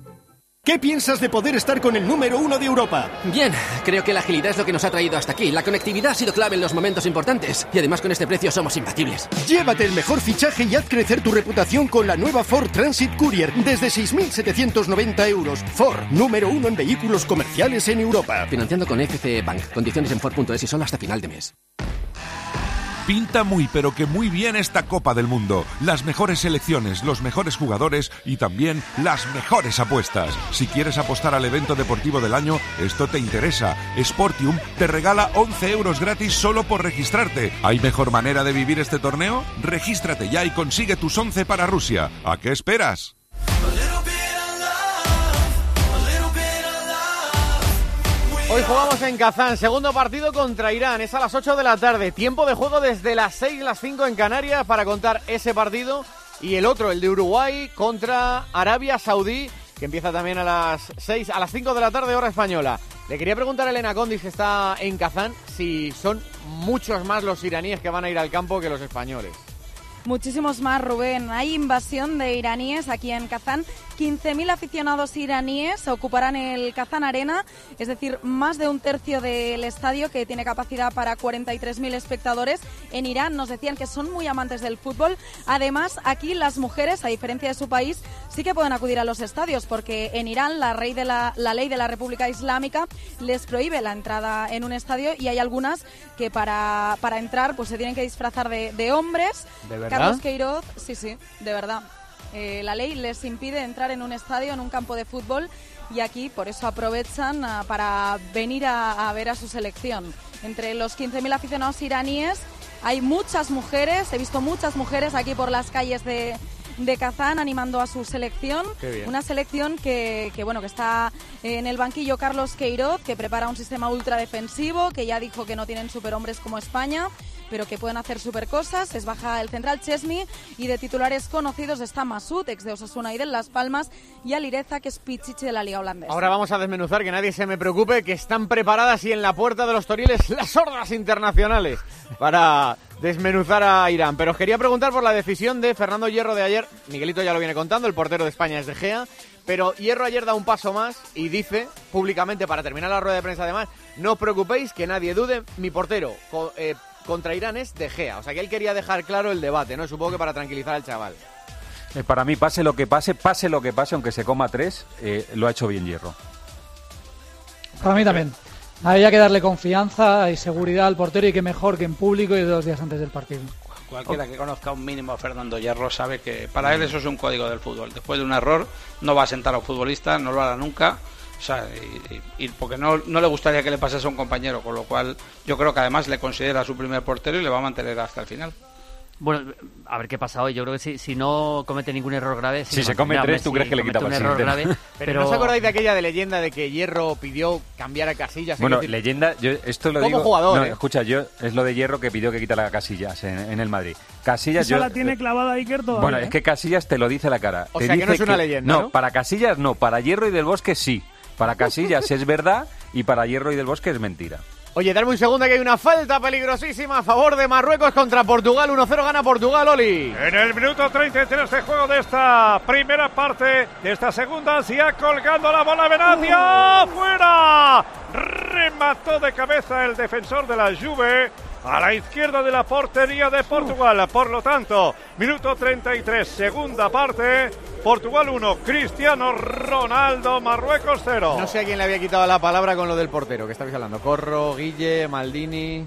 ¿Qué piensas de poder estar con el número uno de Europa? Bien, creo que la agilidad es lo que nos ha traído hasta aquí. La conectividad ha sido clave en los momentos importantes. Y además con este precio somos imbatibles. Llévate el mejor fichaje y haz crecer tu reputación con la nueva Ford Transit Courier desde 6.790 euros. Ford, número uno en vehículos comerciales en Europa. Financiando con FCE Bank. Condiciones en Ford.es y solo hasta final de mes. Pinta muy pero que muy bien esta Copa del Mundo. Las mejores selecciones, los mejores jugadores y también las mejores apuestas. Si quieres apostar al evento deportivo del año, esto te interesa. Sportium te regala 11 euros gratis solo por registrarte. ¿Hay mejor manera de vivir este torneo? Regístrate ya y consigue tus 11 para Rusia. ¿A qué esperas? Hoy jugamos en Kazán, segundo partido contra Irán, es a las 8 de la tarde, tiempo de juego desde las 6, las 5 en Canarias para contar ese partido y el otro, el de Uruguay contra Arabia Saudí, que empieza también a las 6, a las 5 de la tarde hora española. Le quería preguntar a Elena Condis, que está en Kazán, si son muchos más los iraníes que van a ir al campo que los españoles. Muchísimos más, Rubén. Hay invasión de iraníes aquí en Kazán. 15.000 aficionados iraníes ocuparán el Kazán Arena, es decir, más de un tercio del estadio que tiene capacidad para 43.000 espectadores. En Irán nos decían que son muy amantes del fútbol. Además, aquí las mujeres, a diferencia de su país, sí que pueden acudir a los estadios porque en Irán la, rey de la, la ley de la República Islámica les prohíbe la entrada en un estadio y hay algunas que para, para entrar pues se tienen que disfrazar de, de hombres. ¿De verdad? Carlos Queiroz, sí, sí, de verdad. Eh, la ley les impide entrar en un estadio, en un campo de fútbol, y aquí por eso aprovechan ah, para venir a, a ver a su selección. Entre los 15.000 aficionados iraníes Hay muchas mujeres, he visto muchas mujeres aquí por las calles de, de Kazán animando a su selección. Una selección que, que, bueno que está en el banquillo Carlos Queiroz, que prepara un sistema ultra defensivo, que ya dijo que no tienen superhombres como España pero que pueden hacer super cosas. Es baja el central Chesney y de titulares conocidos está Masud, ex de Osasuna y de Las Palmas, y Alireza, que es Pichichi de la Liga Holandesa. Ahora vamos a desmenuzar, que nadie se me preocupe, que están preparadas y en la puerta de los Toriles las hordas internacionales para desmenuzar a Irán. Pero os quería preguntar por la decisión de Fernando Hierro de ayer. Miguelito ya lo viene contando, el portero de España es de Gea. Pero Hierro ayer da un paso más y dice públicamente, para terminar la rueda de prensa además, no os preocupéis, que nadie dude, mi portero eh, contra Irán es de Gea. O sea que él quería dejar claro el debate, ¿no? Supongo que para tranquilizar al chaval. Eh, para mí, pase lo que pase, pase lo que pase, aunque se coma tres, eh, lo ha hecho bien Hierro. Para mí también. Había que darle confianza y seguridad al portero y que mejor que en público y dos días antes del partido. Cualquiera que conozca un mínimo a Fernando Hierro sabe que para él eso es un código del fútbol. Después de un error no va a sentar a un futbolista, no lo hará nunca. O sea, y, y- porque no, no le gustaría que le pasase a un compañero, con lo cual yo creo que además le considera su primer portero y le va a mantener hasta el final. Bueno, a ver qué pasa hoy. Yo creo que si, si no comete ningún error grave... sí Si se come tres, ¿tú crees que le quita un error grave, Pero, pero... ¿no os acordáis de aquella de leyenda de que Hierro pidió cambiar a Casillas? Bueno, decir, leyenda, yo esto lo Como digo. jugador, no, ¿eh? escucha, yo es lo de Hierro que pidió que quitara Casillas en, en el Madrid. Casillas, Esa yo, la tiene clavada Iker todavía. Bueno, ¿eh? es que Casillas te lo dice a la cara. O Te sea, que no dice es una leyenda, ¿no? para Casillas no, para Hierro y del Bosque sí. Para Casillas es verdad y para Hierro y del Bosque es mentira. Oye, darme un segundo que hay una falta peligrosísima a favor de Marruecos contra Portugal. 1-0 gana Portugal, Oli. En el minuto 33 de juego de esta primera parte, de esta segunda, ya colgando la bola Benatia. ¡Fuera! Remató de cabeza el defensor de la Juve a la izquierda de la portería de Portugal. Por lo tanto, minuto 33, segunda parte. Portugal 1, Cristiano Ronaldo, Marruecos 0. No sé a quién le había quitado la palabra con lo del portero que estabais hablando. Corro, Guille, Maldini.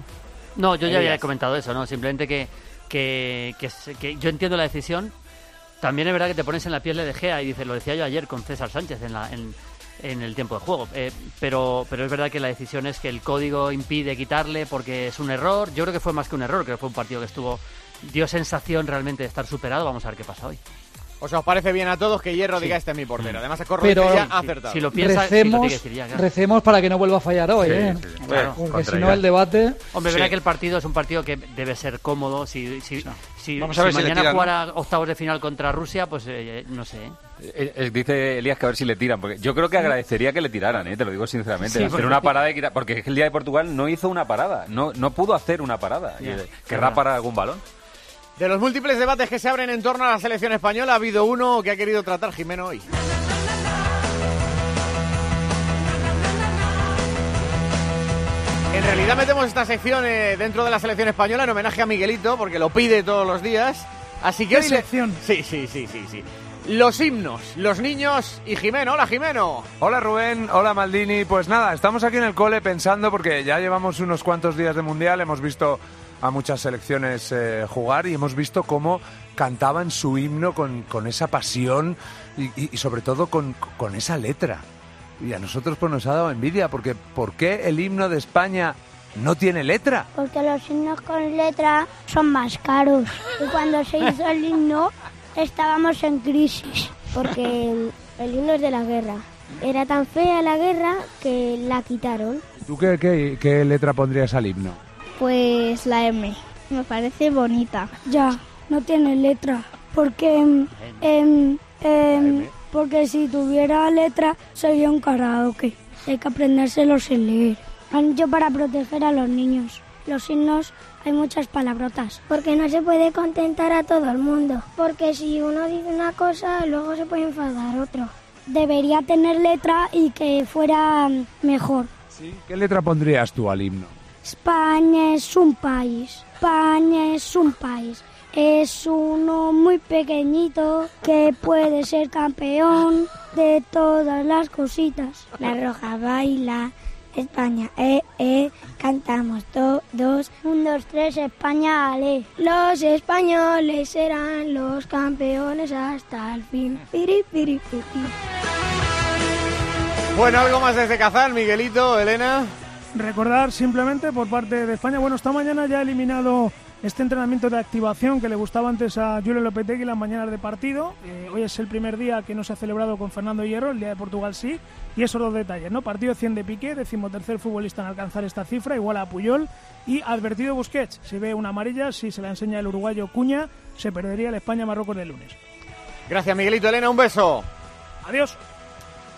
No, yo ya había comentado eso, ¿no? Simplemente que, que, que, yo entiendo la decisión. También es verdad que te pones en la piel de De Gea y dices, lo decía yo ayer con César Sánchez en, la, en, en el tiempo de juego. Eh, pero, pero es verdad que la decisión es que el código impide quitarle porque es un error. Yo creo que fue más que un error, creo que fue un partido que estuvo dio sensación realmente de estar superado. Vamos a ver qué pasa hoy. O sea, os parece bien a todos que Hierro diga este es mi portero. Además, Corro Pero- dice ya ha acertado. si lo piensa- recemos, que decir ya, claro. recemos para que no vuelva a fallar hoy, Sí, ¿eh? sí, sí. Claro. Porque si no el debate... Hombre, Sí. verá que el partido es un partido que debe ser cómodo. Si, si, si, Vamos a ver si si le mañana jugara octavos de final contra Rusia, pues eh, no sé. ¿eh? Eh, eh, dice Elías que a ver si le tiran, porque yo creo que agradecería que le tiraran, eh, te lo digo sinceramente. Sí, hacer porque- una parada y quitar, porque es que el día de Portugal no hizo una parada, no, no pudo hacer una parada. Eh, es ¿Querrá verdad. parar algún balón? De los múltiples debates que se abren en torno a la selección española, ha habido uno que ha querido tratar Jimeno hoy. En realidad metemos esta sección eh, dentro de la selección española en homenaje a Miguelito, porque lo pide todos los días. Así que ¿Qué hoy le- sección? Sí, sí, sí, sí, sí. Los himnos, los niños y Jimeno. Hola, Jimeno. Hola Rubén, hola Maldini. Pues nada, estamos aquí en el cole pensando porque ya llevamos unos cuantos días de mundial, hemos visto a muchas selecciones eh, jugar y hemos visto cómo cantaban su himno con, con esa pasión y, y- y sobre todo con, con esa letra. Y a nosotros pues nos ha dado envidia porque ¿por qué el himno de España no tiene letra? Porque los himnos con letra son más caros. Y cuando se hizo el himno estábamos en crisis. Porque el, el himno es de la guerra. Era tan fea la guerra que la quitaron. ¿Tú qué, qué- qué letra pondrías al himno? Pues la M. Me parece bonita. Ya, no tiene letra. Porque, em, em, em, porque si tuviera letra sería un karaoke. Hay que aprendérselo sin leer. Han hecho para proteger a los niños. Los himnos hay muchas palabrotas. Porque no se puede contentar a todo el mundo. Porque si uno dice una cosa, luego se puede enfadar otro. Debería tener letra y que fuera mm, mejor. ¿Qué letra pondrías tú al himno? España es un país, España es un país. Es uno muy pequeñito que puede ser campeón de todas las cositas. La roja baila, España, eh, eh, cantamos todos. Un, dos, tres, España, ale. Los españoles serán los campeones hasta el fin. Piri, piri, piri. Bueno, algo más desde Kazán, Miguelito, Elena. Recordar simplemente por parte de España, bueno, esta mañana ya ha eliminado este entrenamiento de activación que le gustaba antes a Julio Lopetegui las mañanas de partido. Eh, hoy es el primer día que no se ha celebrado con Fernando Hierro, el día de Portugal sí, y esos dos detalles, ¿no? Partido 100 de Piqué, decimotercer futbolista en alcanzar esta cifra, igual a Puyol, y advertido Busquets, si ve una amarilla, si se la enseña el uruguayo Cuña, se perdería el España-Marruecos del lunes. Gracias, Miguelito Elena, un beso. Adiós.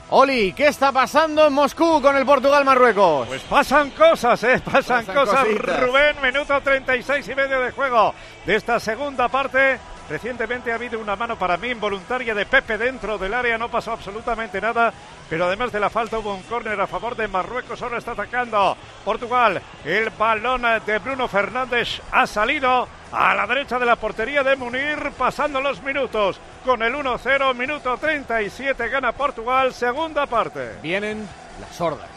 Oli, ¿qué está pasando en Moscú con el Portugal-Marruecos? Pues pasan cosas, ¿eh? Pasan, Pasan cosas. cositas. Rubén, minuto 36 y medio de juego de esta segunda parte. Recientemente ha habido una mano para mí involuntaria de Pepe dentro del área, no pasó absolutamente nada, pero además de la falta hubo un córner a favor de Marruecos, ahora está atacando Portugal. El balón de Bruno Fernández ha salido a la derecha de la portería de Munir, pasando los minutos. Con el 1-0, minuto 37, gana Portugal, segunda parte. Vienen las hordas.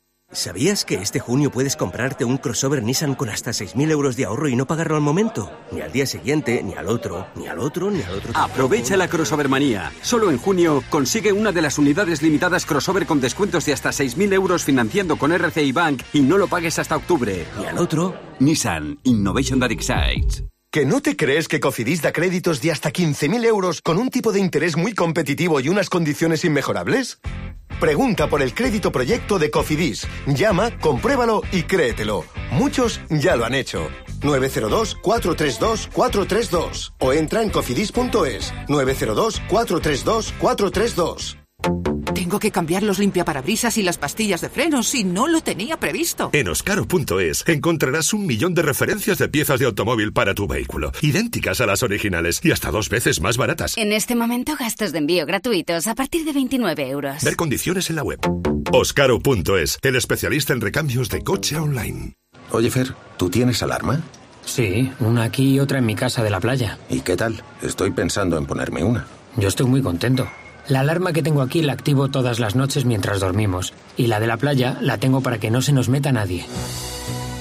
¿Sabías que este junio puedes comprarte un crossover Nissan con hasta 6.000 euros de ahorro y no pagarlo al momento? Ni al día siguiente, ni al otro, ni al otro, ni al otro. Aprovecha la crossover manía. Solo en junio consigue una de las unidades limitadas crossover con descuentos de hasta 6.000 euros financiando con RCI Bank y no lo pagues hasta octubre. ¿Y al otro? Nissan Innovation That Excites. ¿Que no te crees que Cofidis da créditos de hasta 15.000 euros con un tipo de interés muy competitivo y unas condiciones inmejorables? Pregunta por el crédito proyecto de Cofidis. Llama, compruébalo y créetelo. Muchos ya lo han hecho. 902-432-432 o entra en cofidis.es 902-432-432. Tengo que cambiar los limpiaparabrisas y las pastillas de frenos y no lo tenía previsto. En oscaro.es encontrarás un millón de referencias de piezas de automóvil para tu vehículo, idénticas a las originales y hasta dos veces más baratas. En este momento gastos de envío gratuitos a partir de 29 euros. Ver condiciones en la web. Oscaro.es, el especialista en recambios de coche online. Oye, Fer, ¿tú tienes alarma? Sí, una aquí y otra en mi casa de la playa. ¿Y qué tal? Estoy pensando en ponerme una. Yo estoy muy contento. La alarma que tengo aquí la activo todas las noches mientras dormimos. Y la de la playa la tengo para que no se nos meta nadie.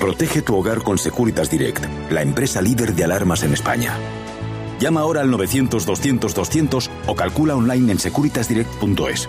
Protege tu hogar con Securitas Direct, la empresa líder de alarmas en España. Llama ahora al 900-200-200 o calcula online en securitasdirect.es.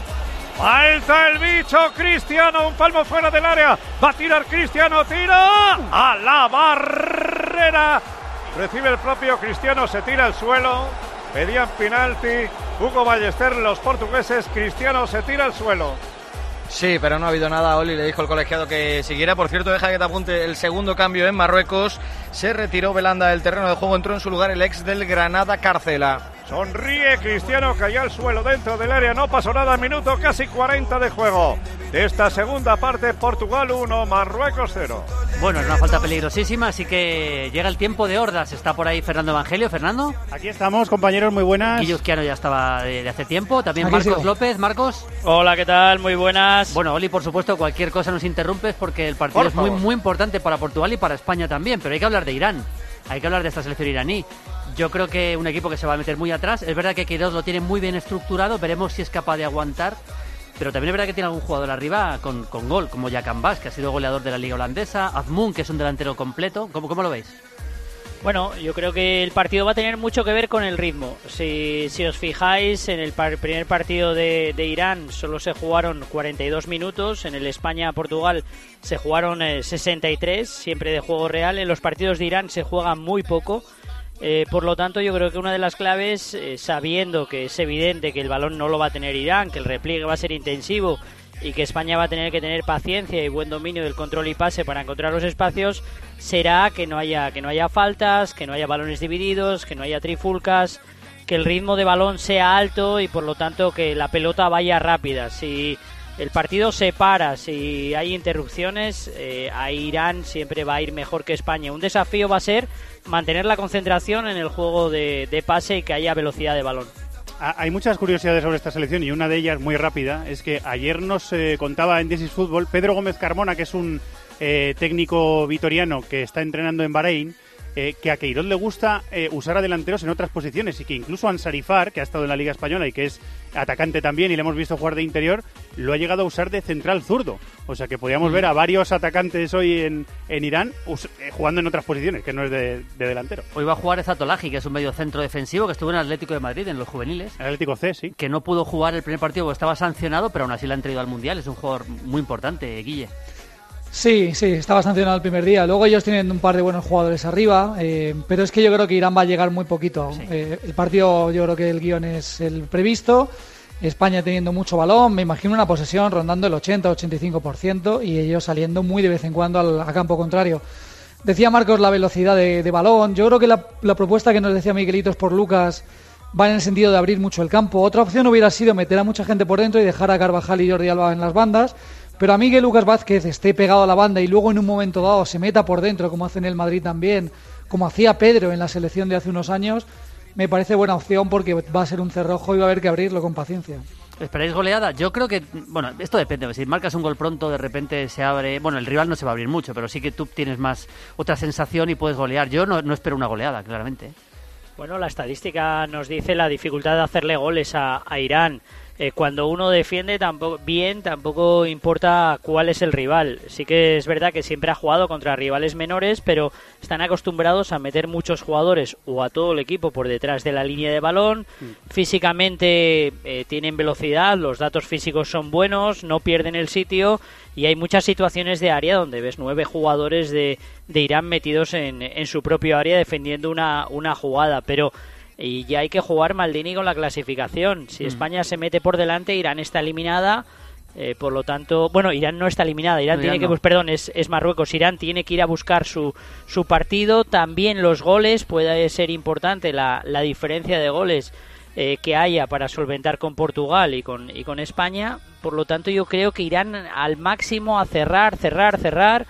Alza el bicho, Cristiano, un palmo fuera del área. Va a tirar Cristiano, tira a la barrera. Recibe el propio Cristiano, se tira al suelo. Pedían penalti. Hugo Ballester, los portugueses. Cristiano se tira al suelo. Sí, pero no ha habido nada. Oli le dijo el colegiado que siguiera. Por cierto, deja que te apunte el segundo cambio en Marruecos. Se retiró Belanda del terreno de juego. Entró en su lugar el ex del Granada Carcela. Sonríe Cristiano, cayó al suelo dentro del área, no pasó nada, minuto casi 40 de juego. De esta segunda parte, Portugal 1, Marruecos 0. Bueno, es una falta peligrosísima, así que llega el tiempo de hordas. Está por ahí Fernando Evangelio. Fernando. Aquí estamos, compañeros, muy buenas. Guillusquiano ya estaba de, de hace tiempo. También Aquí Marcos sigo. López. Marcos. Hola, ¿qué tal? Muy buenas. Bueno, Oli, por supuesto, cualquier cosa nos interrumpes porque el partido Por es muy, muy importante para Portugal y para España también. Pero hay que hablar de Irán. Hay que hablar de esta selección iraní. Yo creo que un equipo que se va a meter muy atrás. Es verdad que Queiroz lo tiene muy bien estructurado. Veremos si es capaz de aguantar. Pero también es verdad que tiene algún jugador arriba con, con gol, como Jakan Bass, que ha sido goleador de la Liga Holandesa. Azmoun, que es un delantero completo. ¿Cómo, cómo lo veis? Bueno, yo creo que el partido va a tener mucho que ver con el ritmo. Si, si os fijáis, en el par- primer partido de, de Irán solo se jugaron 42 minutos, en el España-Portugal se jugaron eh, 63, siempre de juego real. En los partidos de Irán se juega muy poco. Eh, por lo tanto, yo creo que una de las claves, eh, sabiendo que es evidente que el balón no lo va a tener Irán, que el repliegue va a ser intensivo y que España va a tener que tener paciencia y buen dominio del control y pase para encontrar los espacios, será que no haya que no haya faltas, que no haya balones divididos, que no haya trifulcas, que el ritmo de balón sea alto y por lo tanto que la pelota vaya rápida. Si el partido se para, si hay interrupciones, eh, a Irán siempre va a ir mejor que España. Un desafío va a ser mantener la concentración en el juego de, pase y que haya velocidad de balón. Hay muchas curiosidades sobre esta selección y una de ellas muy rápida es que ayer nos eh, contaba en This is Football Pedro Gómez Carmona, que es un eh, técnico vitoriano que está entrenando en Bahrein, eh, que a Queiroz le gusta eh, usar a delanteros en otras posiciones y que incluso Ansarifar, que ha estado en la Liga Española y que es atacante también y le hemos visto jugar de interior, lo ha llegado a usar de central zurdo. O sea que podríamos ver a varios atacantes hoy en, en Irán eh, jugando en otras posiciones, que no es de, de delantero. Hoy va a jugar Zatolaji, que es un medio centro defensivo que estuvo en Atlético de Madrid, en los juveniles. Atlético C, sí. Que no pudo jugar el primer partido porque estaba sancionado, pero aún así le han traído al Mundial. Es un jugador muy importante, Guille. Sí, sí, estaba sancionado el primer día. Luego ellos tienen un par de buenos jugadores arriba, eh, pero es que yo creo que Irán va a llegar muy poquito. Eh, el partido, yo creo que el guion es el previsto. España teniendo mucho balón, me imagino una posesión rondando el 80-85% y ellos saliendo muy de vez en cuando al a campo contrario. Decía Marcos la velocidad de, de balón. Yo creo que la, la propuesta que nos decía Miguelitos por Lucas va en el sentido de abrir mucho el campo. Otra opción hubiera sido meter a mucha gente por dentro y dejar a Carvajal y Jordi Alba en las bandas. Pero a mí que Lucas Vázquez esté pegado a la banda y luego en un momento dado se meta por dentro, como hace en el Madrid también, como hacía Pedro en la selección de hace unos años, me parece buena opción porque va a ser un cerrojo y va a haber que abrirlo con paciencia. ¿Esperáis goleada? Yo creo que, bueno, esto depende. Si marcas un gol pronto, de repente se abre. Bueno, el rival no se va a abrir mucho, pero sí que tú tienes más otra sensación y puedes golear. Yo no, no espero una goleada, claramente. Bueno, la estadística nos dice la dificultad de hacerle goles a, a Irán. Eh, cuando uno defiende tampoco, bien, tampoco importa cuál es el rival. Sí que es verdad que siempre ha jugado contra rivales menores, pero están acostumbrados a meter muchos jugadores o a todo el equipo por detrás de la línea de balón. Físicamente eh, tienen velocidad, los datos físicos son buenos, no pierden el sitio y hay muchas situaciones de área donde ves nueve jugadores de, de Irán metidos en, en su propio área defendiendo una, una jugada. Pero y ya hay que jugar Maldini con la clasificación. Si Mm. España se mete por delante, Irán está eliminada. eh, por lo tanto, bueno, Irán no está eliminada. Irán No, tiene Irán que, no. pues, perdón, es, es Marruecos. Irán tiene que ir a buscar su, su partido. También los goles puede ser importante la, la diferencia de goles eh, que haya para solventar con Portugal y con y con España. Por lo tanto, yo creo que irán al máximo a cerrar, cerrar, cerrar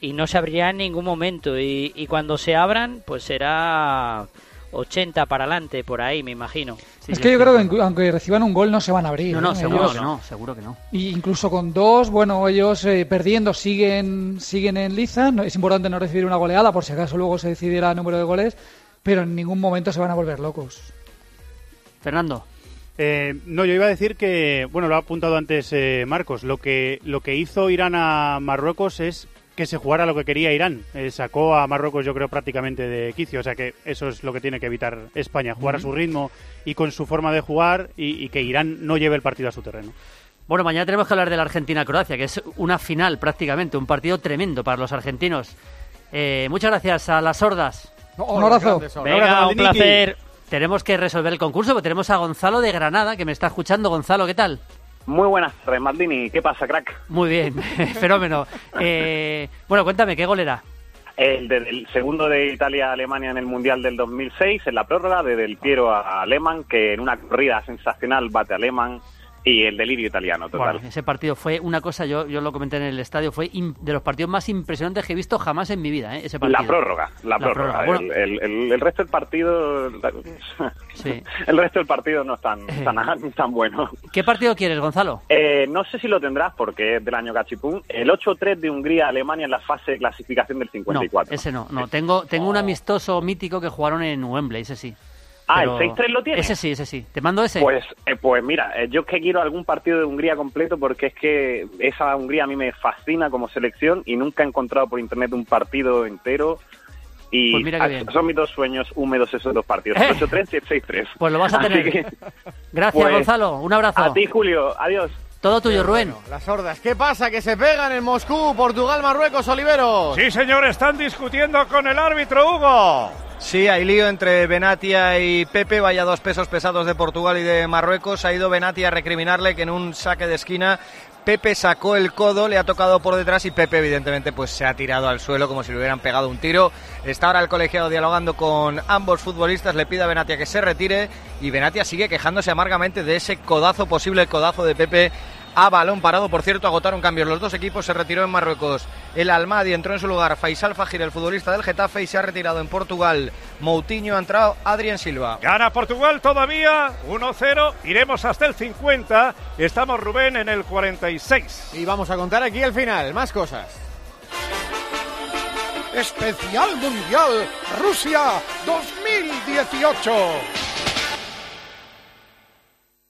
y no se abrirá en ningún momento. Y, y cuando se abran, pues será 80 para adelante, por ahí, me imagino. es que yo creo que aunque reciban un gol no se van a abrir. No, no, ¿eh? seguro Ellos- que no, seguro que no. Y incluso con dos, bueno, ellos eh, perdiendo siguen, siguen en liza. No- es importante no recibir una goleada por si acaso luego se decidiera el número de goles, pero en ningún momento se van a volver locos. Fernando. Eh, no, yo iba a decir que, bueno, lo ha apuntado antes eh, Marcos, lo que, lo que hizo Irán a Marruecos es que se jugara lo que quería Irán. Eh, sacó a Marruecos, yo creo, prácticamente de quicio, o sea que eso es lo que tiene que evitar España, jugar a su ritmo y con su forma de jugar y, y que Irán no lleve el partido a su terreno. Bueno, mañana tenemos que hablar de la Argentina-Croacia, que es una final prácticamente, un partido tremendo para los argentinos. Eh, muchas gracias a las sordas. Un abrazo. Venga, un placer. Tenemos que resolver el concurso, porque tenemos a Gonzalo de Granada, que me está escuchando. Gonzalo, ¿qué tal? Muy buenas tardes, Maldini. ¿Qué pasa, crack? Muy bien, fenómeno. Eh, bueno, cuéntame, ¿qué gol era? El, de- el segundo de Italia-Alemania en el Mundial del 2006, en la prórroga, de Del Piero a Lehmann, que en una corrida sensacional bate a Lehmann y el delirio italiano, total. Bueno, ese partido fue una cosa, yo, yo lo comenté en el estadio, fue de los partidos más impresionantes que he visto jamás en mi vida, ¿eh? ese partido. la prórroga, la, prórroga. Bueno, El, el- resto del partido... Sí. El resto del partido no es tan, tan, tan bueno. ¿Qué partido quieres, Gonzalo? Eh, no sé si lo tendrás porque es del año Gachipún. El 8-3 de Hungría-Alemania en la fase de clasificación del No, 54. ese no, no. Tengo, tengo un amistoso mítico que jugaron en Wembley, ese sí. Ah, ¿el 6-3 lo tienes? Ese sí, ese sí. ¿Te mando ese? Pues, eh, pues mira, eh, yo es que quiero algún partido de Hungría completo porque es que esa Hungría a mí me fascina como selección y nunca he encontrado por internet un partido entero. Y Pues mira ah, bien. son mis dos sueños húmedos esos dos partidos, Eh. el 8-3 y el 6-3. Pues lo vas a tener. que, Gracias, pues, Gonzalo. Un abrazo. A ti, Julio. Adiós. Todo tuyo, Rubén. Las hordas, ¿qué pasa? Que se pegan en Moscú, Portugal, Marruecos, Oliveros. Sí, señor, están discutiendo con el árbitro Hugo. Sí, hay lío entre Benatia y Pepe, vaya dos pesos pesados de Portugal y de Marruecos. Ha ido Benatia a recriminarle que en un saque de esquina Pepe sacó el codo, le ha tocado por detrás y Pepe evidentemente pues se ha tirado al suelo como si le hubieran pegado un tiro. Está ahora el colegiado dialogando con ambos futbolistas, le pide a Benatia que se retire y Benatia sigue quejándose amargamente de ese codazo, posible codazo de Pepe a balón parado. Por cierto, agotaron cambios los dos equipos, se retiró en Marruecos el Almadi, entró en su lugar Faisal Fajir, el futbolista del Getafe, y se ha retirado en Portugal Moutinho, ha entrado Adrián Silva. Gana Portugal todavía 1-0, iremos hasta el 50, estamos Rubén en el 46. Y vamos a contar aquí el final, más cosas. Especial Mundial Rusia 2018.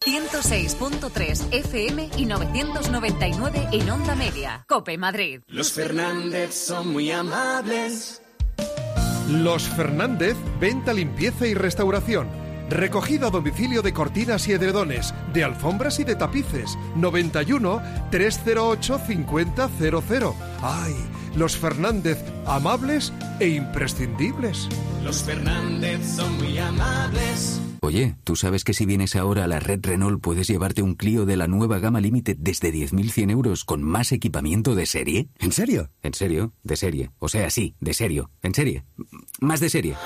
106.3 FM y 999 en onda media. Cope Madrid. Los Fernández son muy amables. Los Fernández, venta, limpieza y restauración. Recogida a domicilio de cortinas y edredones, de alfombras y de tapices. 91 308 5000. ¡Ay! Los Fernández, amables e imprescindibles. Los Fernández son muy amables. Oye, ¿tú sabes que si vienes ahora a la red Renault puedes llevarte un Clio de la nueva gama Limited desde 10.100 euros con más equipamiento de serie? ¿En serio? En serio, de serie. O sea, sí, de serio. En serie. Más de serie.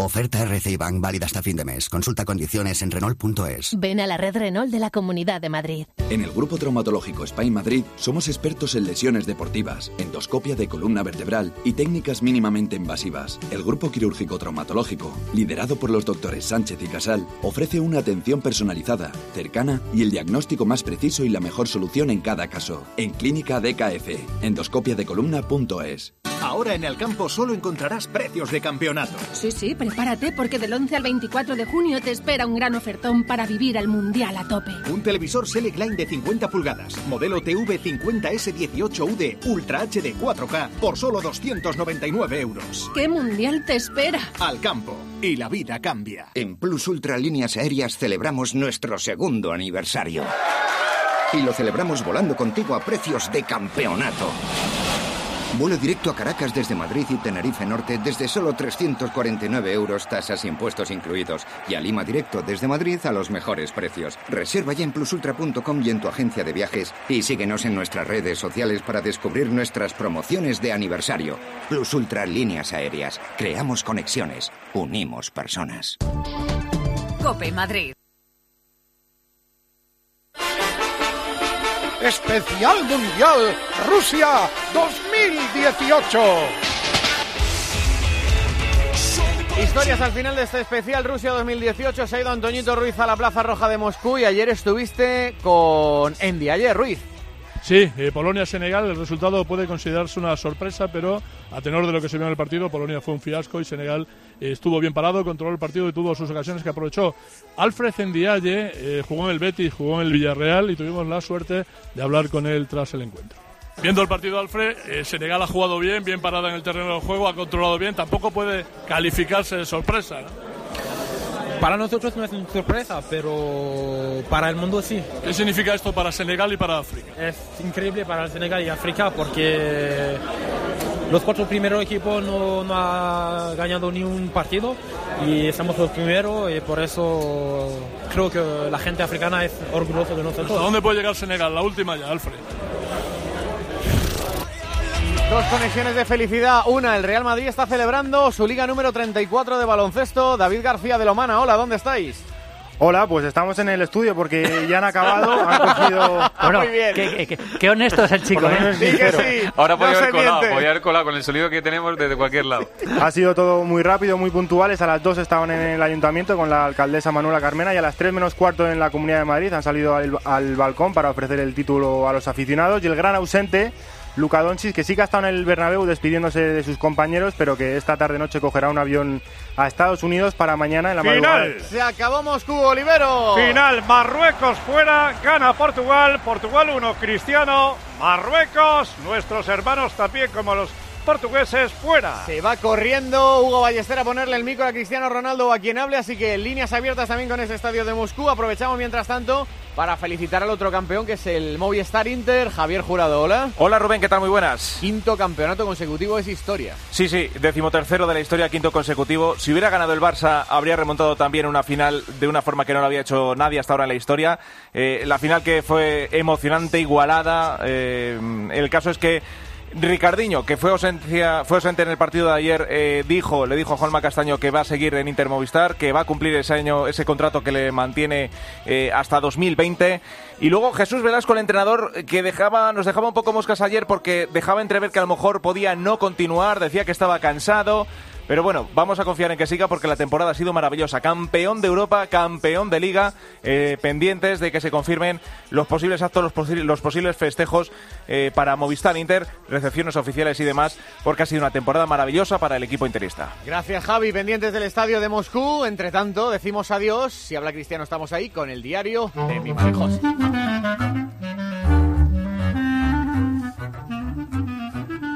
Oferta RCI Bank válida hasta fin de mes. Consulta condiciones en Renault.es. Ven a la red Renault de la Comunidad de Madrid. En el Grupo Traumatológico Spain Madrid somos expertos en lesiones deportivas, endoscopia de columna vertebral y técnicas mínimamente invasivas. El Grupo Quirúrgico Traumatológico, liderado por los doctores Sánchez y Casal, ofrece una atención personalizada, cercana y el diagnóstico más preciso y la mejor solución en cada caso. En Clínica DKF, endoscopiadecolumna.es. Ahora en el campo solo encontrarás precios de campeonato. Sí, sí, prepárate porque del 11 al 24 de junio te espera un gran ofertón para vivir el Mundial a tope. Un televisor Select Line de 50 pulgadas, modelo TV50S18UD Ultra HD 4K por solo 299 euros. ¿Qué Mundial te espera? Al campo. Y la vida cambia. En Plus Ultra Líneas Aéreas celebramos nuestro segundo aniversario. Y lo celebramos volando contigo a precios de campeonato. Vuelo directo a Caracas desde Madrid y Tenerife Norte desde solo 349 euros, tasas y impuestos incluidos. Y a Lima directo desde Madrid a los mejores precios. Reserva ya en plusultra.com y en tu agencia de viajes. Y síguenos en nuestras redes sociales para descubrir nuestras promociones de aniversario. Plus Ultra Líneas Aéreas. Creamos conexiones. Unimos personas. Cope Madrid. Especial Mundial Rusia 2018. Historias al final de este especial Rusia 2018. Se ha ido Antoñito Ruiz a la Plaza Roja de Moscú y ayer estuviste con Endy. Ayer, Ruiz. Sí, eh, Polonia-Senegal, el resultado puede considerarse una sorpresa, pero a tenor de lo que se vio en el partido, Polonia fue un fiasco y Senegal eh, estuvo bien parado, controló el partido y tuvo sus ocasiones que aprovechó. Alfred Ndiaye eh, jugó en el Betis, jugó en el Villarreal y tuvimos la suerte de hablar con él tras el encuentro. Viendo el partido Alfred, eh, Senegal ha jugado bien, bien parada en el terreno del juego, ha controlado bien, tampoco puede calificarse de sorpresa. ¿no? Para nosotros no es una sorpresa, pero para el mundo sí. ¿Qué significa esto para Senegal y para África? Es increíble para Senegal y África porque los cuatro primeros equipos no, no han ganado ni un partido y estamos los primeros y por eso creo que la gente africana es orgullosa de nosotros. ¿Hasta dónde puede llegar Senegal? La última ya, Alfred. Dos conexiones de felicidad. Una, el Real Madrid está celebrando su liga número 34 de baloncesto. David García de Lomana, hola, ¿dónde estáis? Hola, pues estamos en el estudio porque ya han acabado, han cogido... Bueno, Qué, qué, qué, honesto es el chico, ¿eh? es sincero. sí, Ahora no podía haber colado, podía haber colado con el sonido que tenemos desde cualquier lado. Ha sido todo muy rápido, muy puntuales. A las 2 estaban en el ayuntamiento con la alcaldesa Manuela Carmena y a las 3 menos cuarto en la Comunidad de Madrid han salido al, al balcón para ofrecer el título a los aficionados y el gran ausente... Luka Doncic, que sí que ha estado en el Bernabéu despidiéndose de sus compañeros, pero que esta tarde-noche cogerá un avión a Estados Unidos para mañana en la madrugada. Final. Se acabó Moscú, Olivero. Final, Marruecos fuera, gana Portugal, Portugal 1, Cristiano, Marruecos, nuestros hermanos también como los portugueses fuera. Se va corriendo Hugo Ballester a ponerle el micro a Cristiano Ronaldo o a quien hable, así que líneas abiertas también con ese estadio de Moscú. Aprovechamos mientras tanto para felicitar al otro campeón que es el Movistar Inter, Javier Jurado. Hola. Hola Rubén, ¿qué tal? Muy buenas. Quinto campeonato consecutivo es historia. Sí, sí, decimotercero de la historia, quinto consecutivo. Si hubiera ganado el Barça, habría remontado también una final de una forma que no lo había hecho nadie hasta ahora en la historia. Eh, la final que fue emocionante, igualada. eh, el caso es que Ricardiño, que fue, ausencia, ausente en el partido de ayer, eh, dijo, le dijo a Juanma Castaño que va a seguir en Inter Movistar, que va a cumplir ese año, ese contrato que le mantiene eh, hasta 2020. Y luego Jesús Velasco, el entrenador, que dejaba, nos dejaba un poco moscas ayer porque dejaba entrever que a lo mejor podía no continuar, decía que estaba cansado. Pero bueno, vamos a confiar en que siga porque la temporada ha sido maravillosa. Campeón de Europa, campeón de Liga, eh, pendientes de que se confirmen los posibles actos, los, posi- los posibles festejos eh, para Movistar Inter, recepciones oficiales y demás, porque ha sido una temporada maravillosa para el equipo interista. Gracias, Javi. Pendientes del estadio de Moscú. Entre tanto, decimos adiós. Si habla Cristiano, estamos ahí con el diario de mi madre José.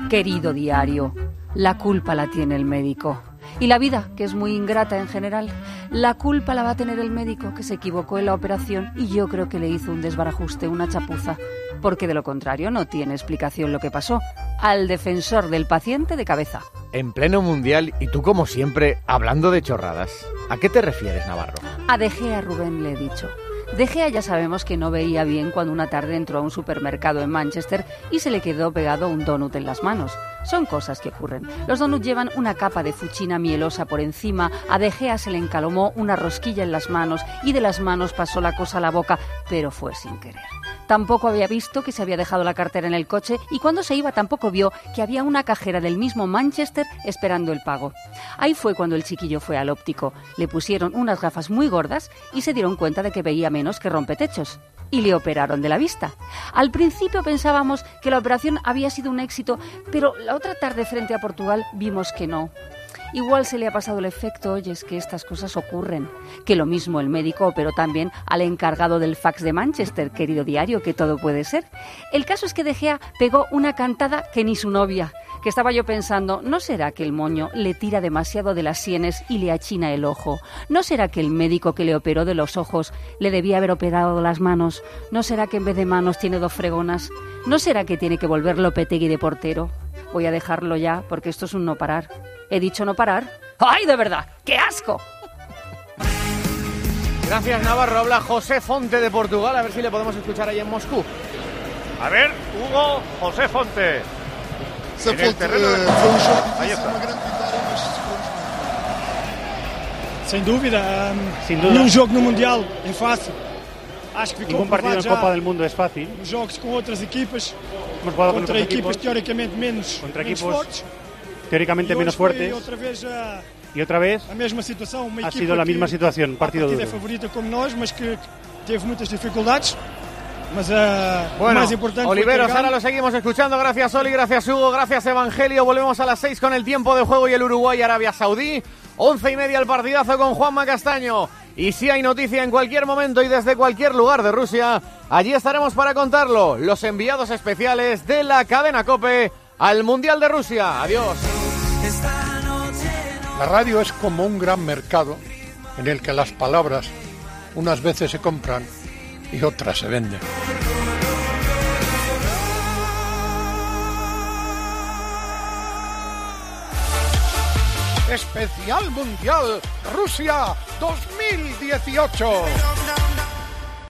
Querido diario, la culpa la tiene el médico. Y la vida, que es muy ingrata en general, la culpa la va a tener el médico, que se equivocó en la operación y yo creo que le hizo un desbarajuste, una chapuza. Porque de lo contrario no tiene explicación lo que pasó. Al defensor del paciente de cabeza. En pleno mundial y tú, como siempre, hablando de chorradas. ¿A qué te refieres, Navarro? A De Gea Rubén le he dicho. De Gea ya sabemos que no veía bien cuando una tarde entró a un supermercado en Manchester y se le quedó pegado un donut en las manos. Son cosas que ocurren. Los donuts llevan una capa de fuchina mielosa por encima, a De Gea se le encalomó una rosquilla en las manos y de las manos pasó la cosa a la boca, pero fue sin querer. Tampoco había visto que se había dejado la cartera en el coche y cuando se iba tampoco vio que había una cajera del mismo Manchester esperando el pago. Ahí fue cuando el chiquillo fue al óptico. Le pusieron unas gafas muy gordas y se dieron cuenta de que veía menos que rompetechos. Y le operaron de la vista. Al principio pensábamos que la operación había sido un éxito, pero la otra tarde frente a Portugal vimos que no. Igual se le ha pasado el efecto, oye, es que estas cosas ocurren. Que lo mismo el médico operó también al encargado del fax de Manchester, querido diario, que todo puede ser. El caso es que De Gea pegó una cantada que ni su novia. Que estaba yo pensando, ¿no será que el moño le tira demasiado de las sienes y le achina el ojo? ¿No será que el médico que le operó de los ojos le debía haber operado las manos? ¿No será que en vez de manos tiene dos fregonas? ¿No será que tiene que volver Lopetegui de portero? Voy a dejarlo ya, porque esto es un no parar. He dicho no parar. ¡Ay, de verdad! ¡Qué asco! Gracias, Navarro. Habla José Fonte de Portugal. A ver si le podemos escuchar ahí en Moscú. A ver, Hugo José Fonte. De eh, foi um jogo difícil, uma grande vitória, mas Sem dúvida, hum, Sin duda. nenhum jogo no Mundial é fácil. Acho que ficou Ningún partido já Copa del Mundo es fácil. jogos com outras equipas, contra otros equipas equipos, teoricamente menos, contra menos equipos fortes. teóricamente E menos fuertes. outra vez a, Y otra vez a mesma situação, uma ha sido la que misma situación, partido a partida é duro. favorita como nós, mas que teve muitas dificuldades. Mas ah, o Bueno, mais importante Oliveros, ahora lo seguimos escuchando. Gracias, Oli. Gracias, Hugo. Gracias, Evangelio. Volvemos a las 6 con el tiempo de juego y el Uruguay-Arabia Saudí. Once y media el partidazo con Juanma Castaño. Y si hay noticia en cualquier momento y desde cualquier lugar de Rusia, allí estaremos para contarlo. Los enviados especiales de la cadena Cope al Mundial de Rusia. Adiós. La radio es como un gran mercado en el que las palabras unas veces se compran y otras se venden. Especial Mundial Rusia 2018.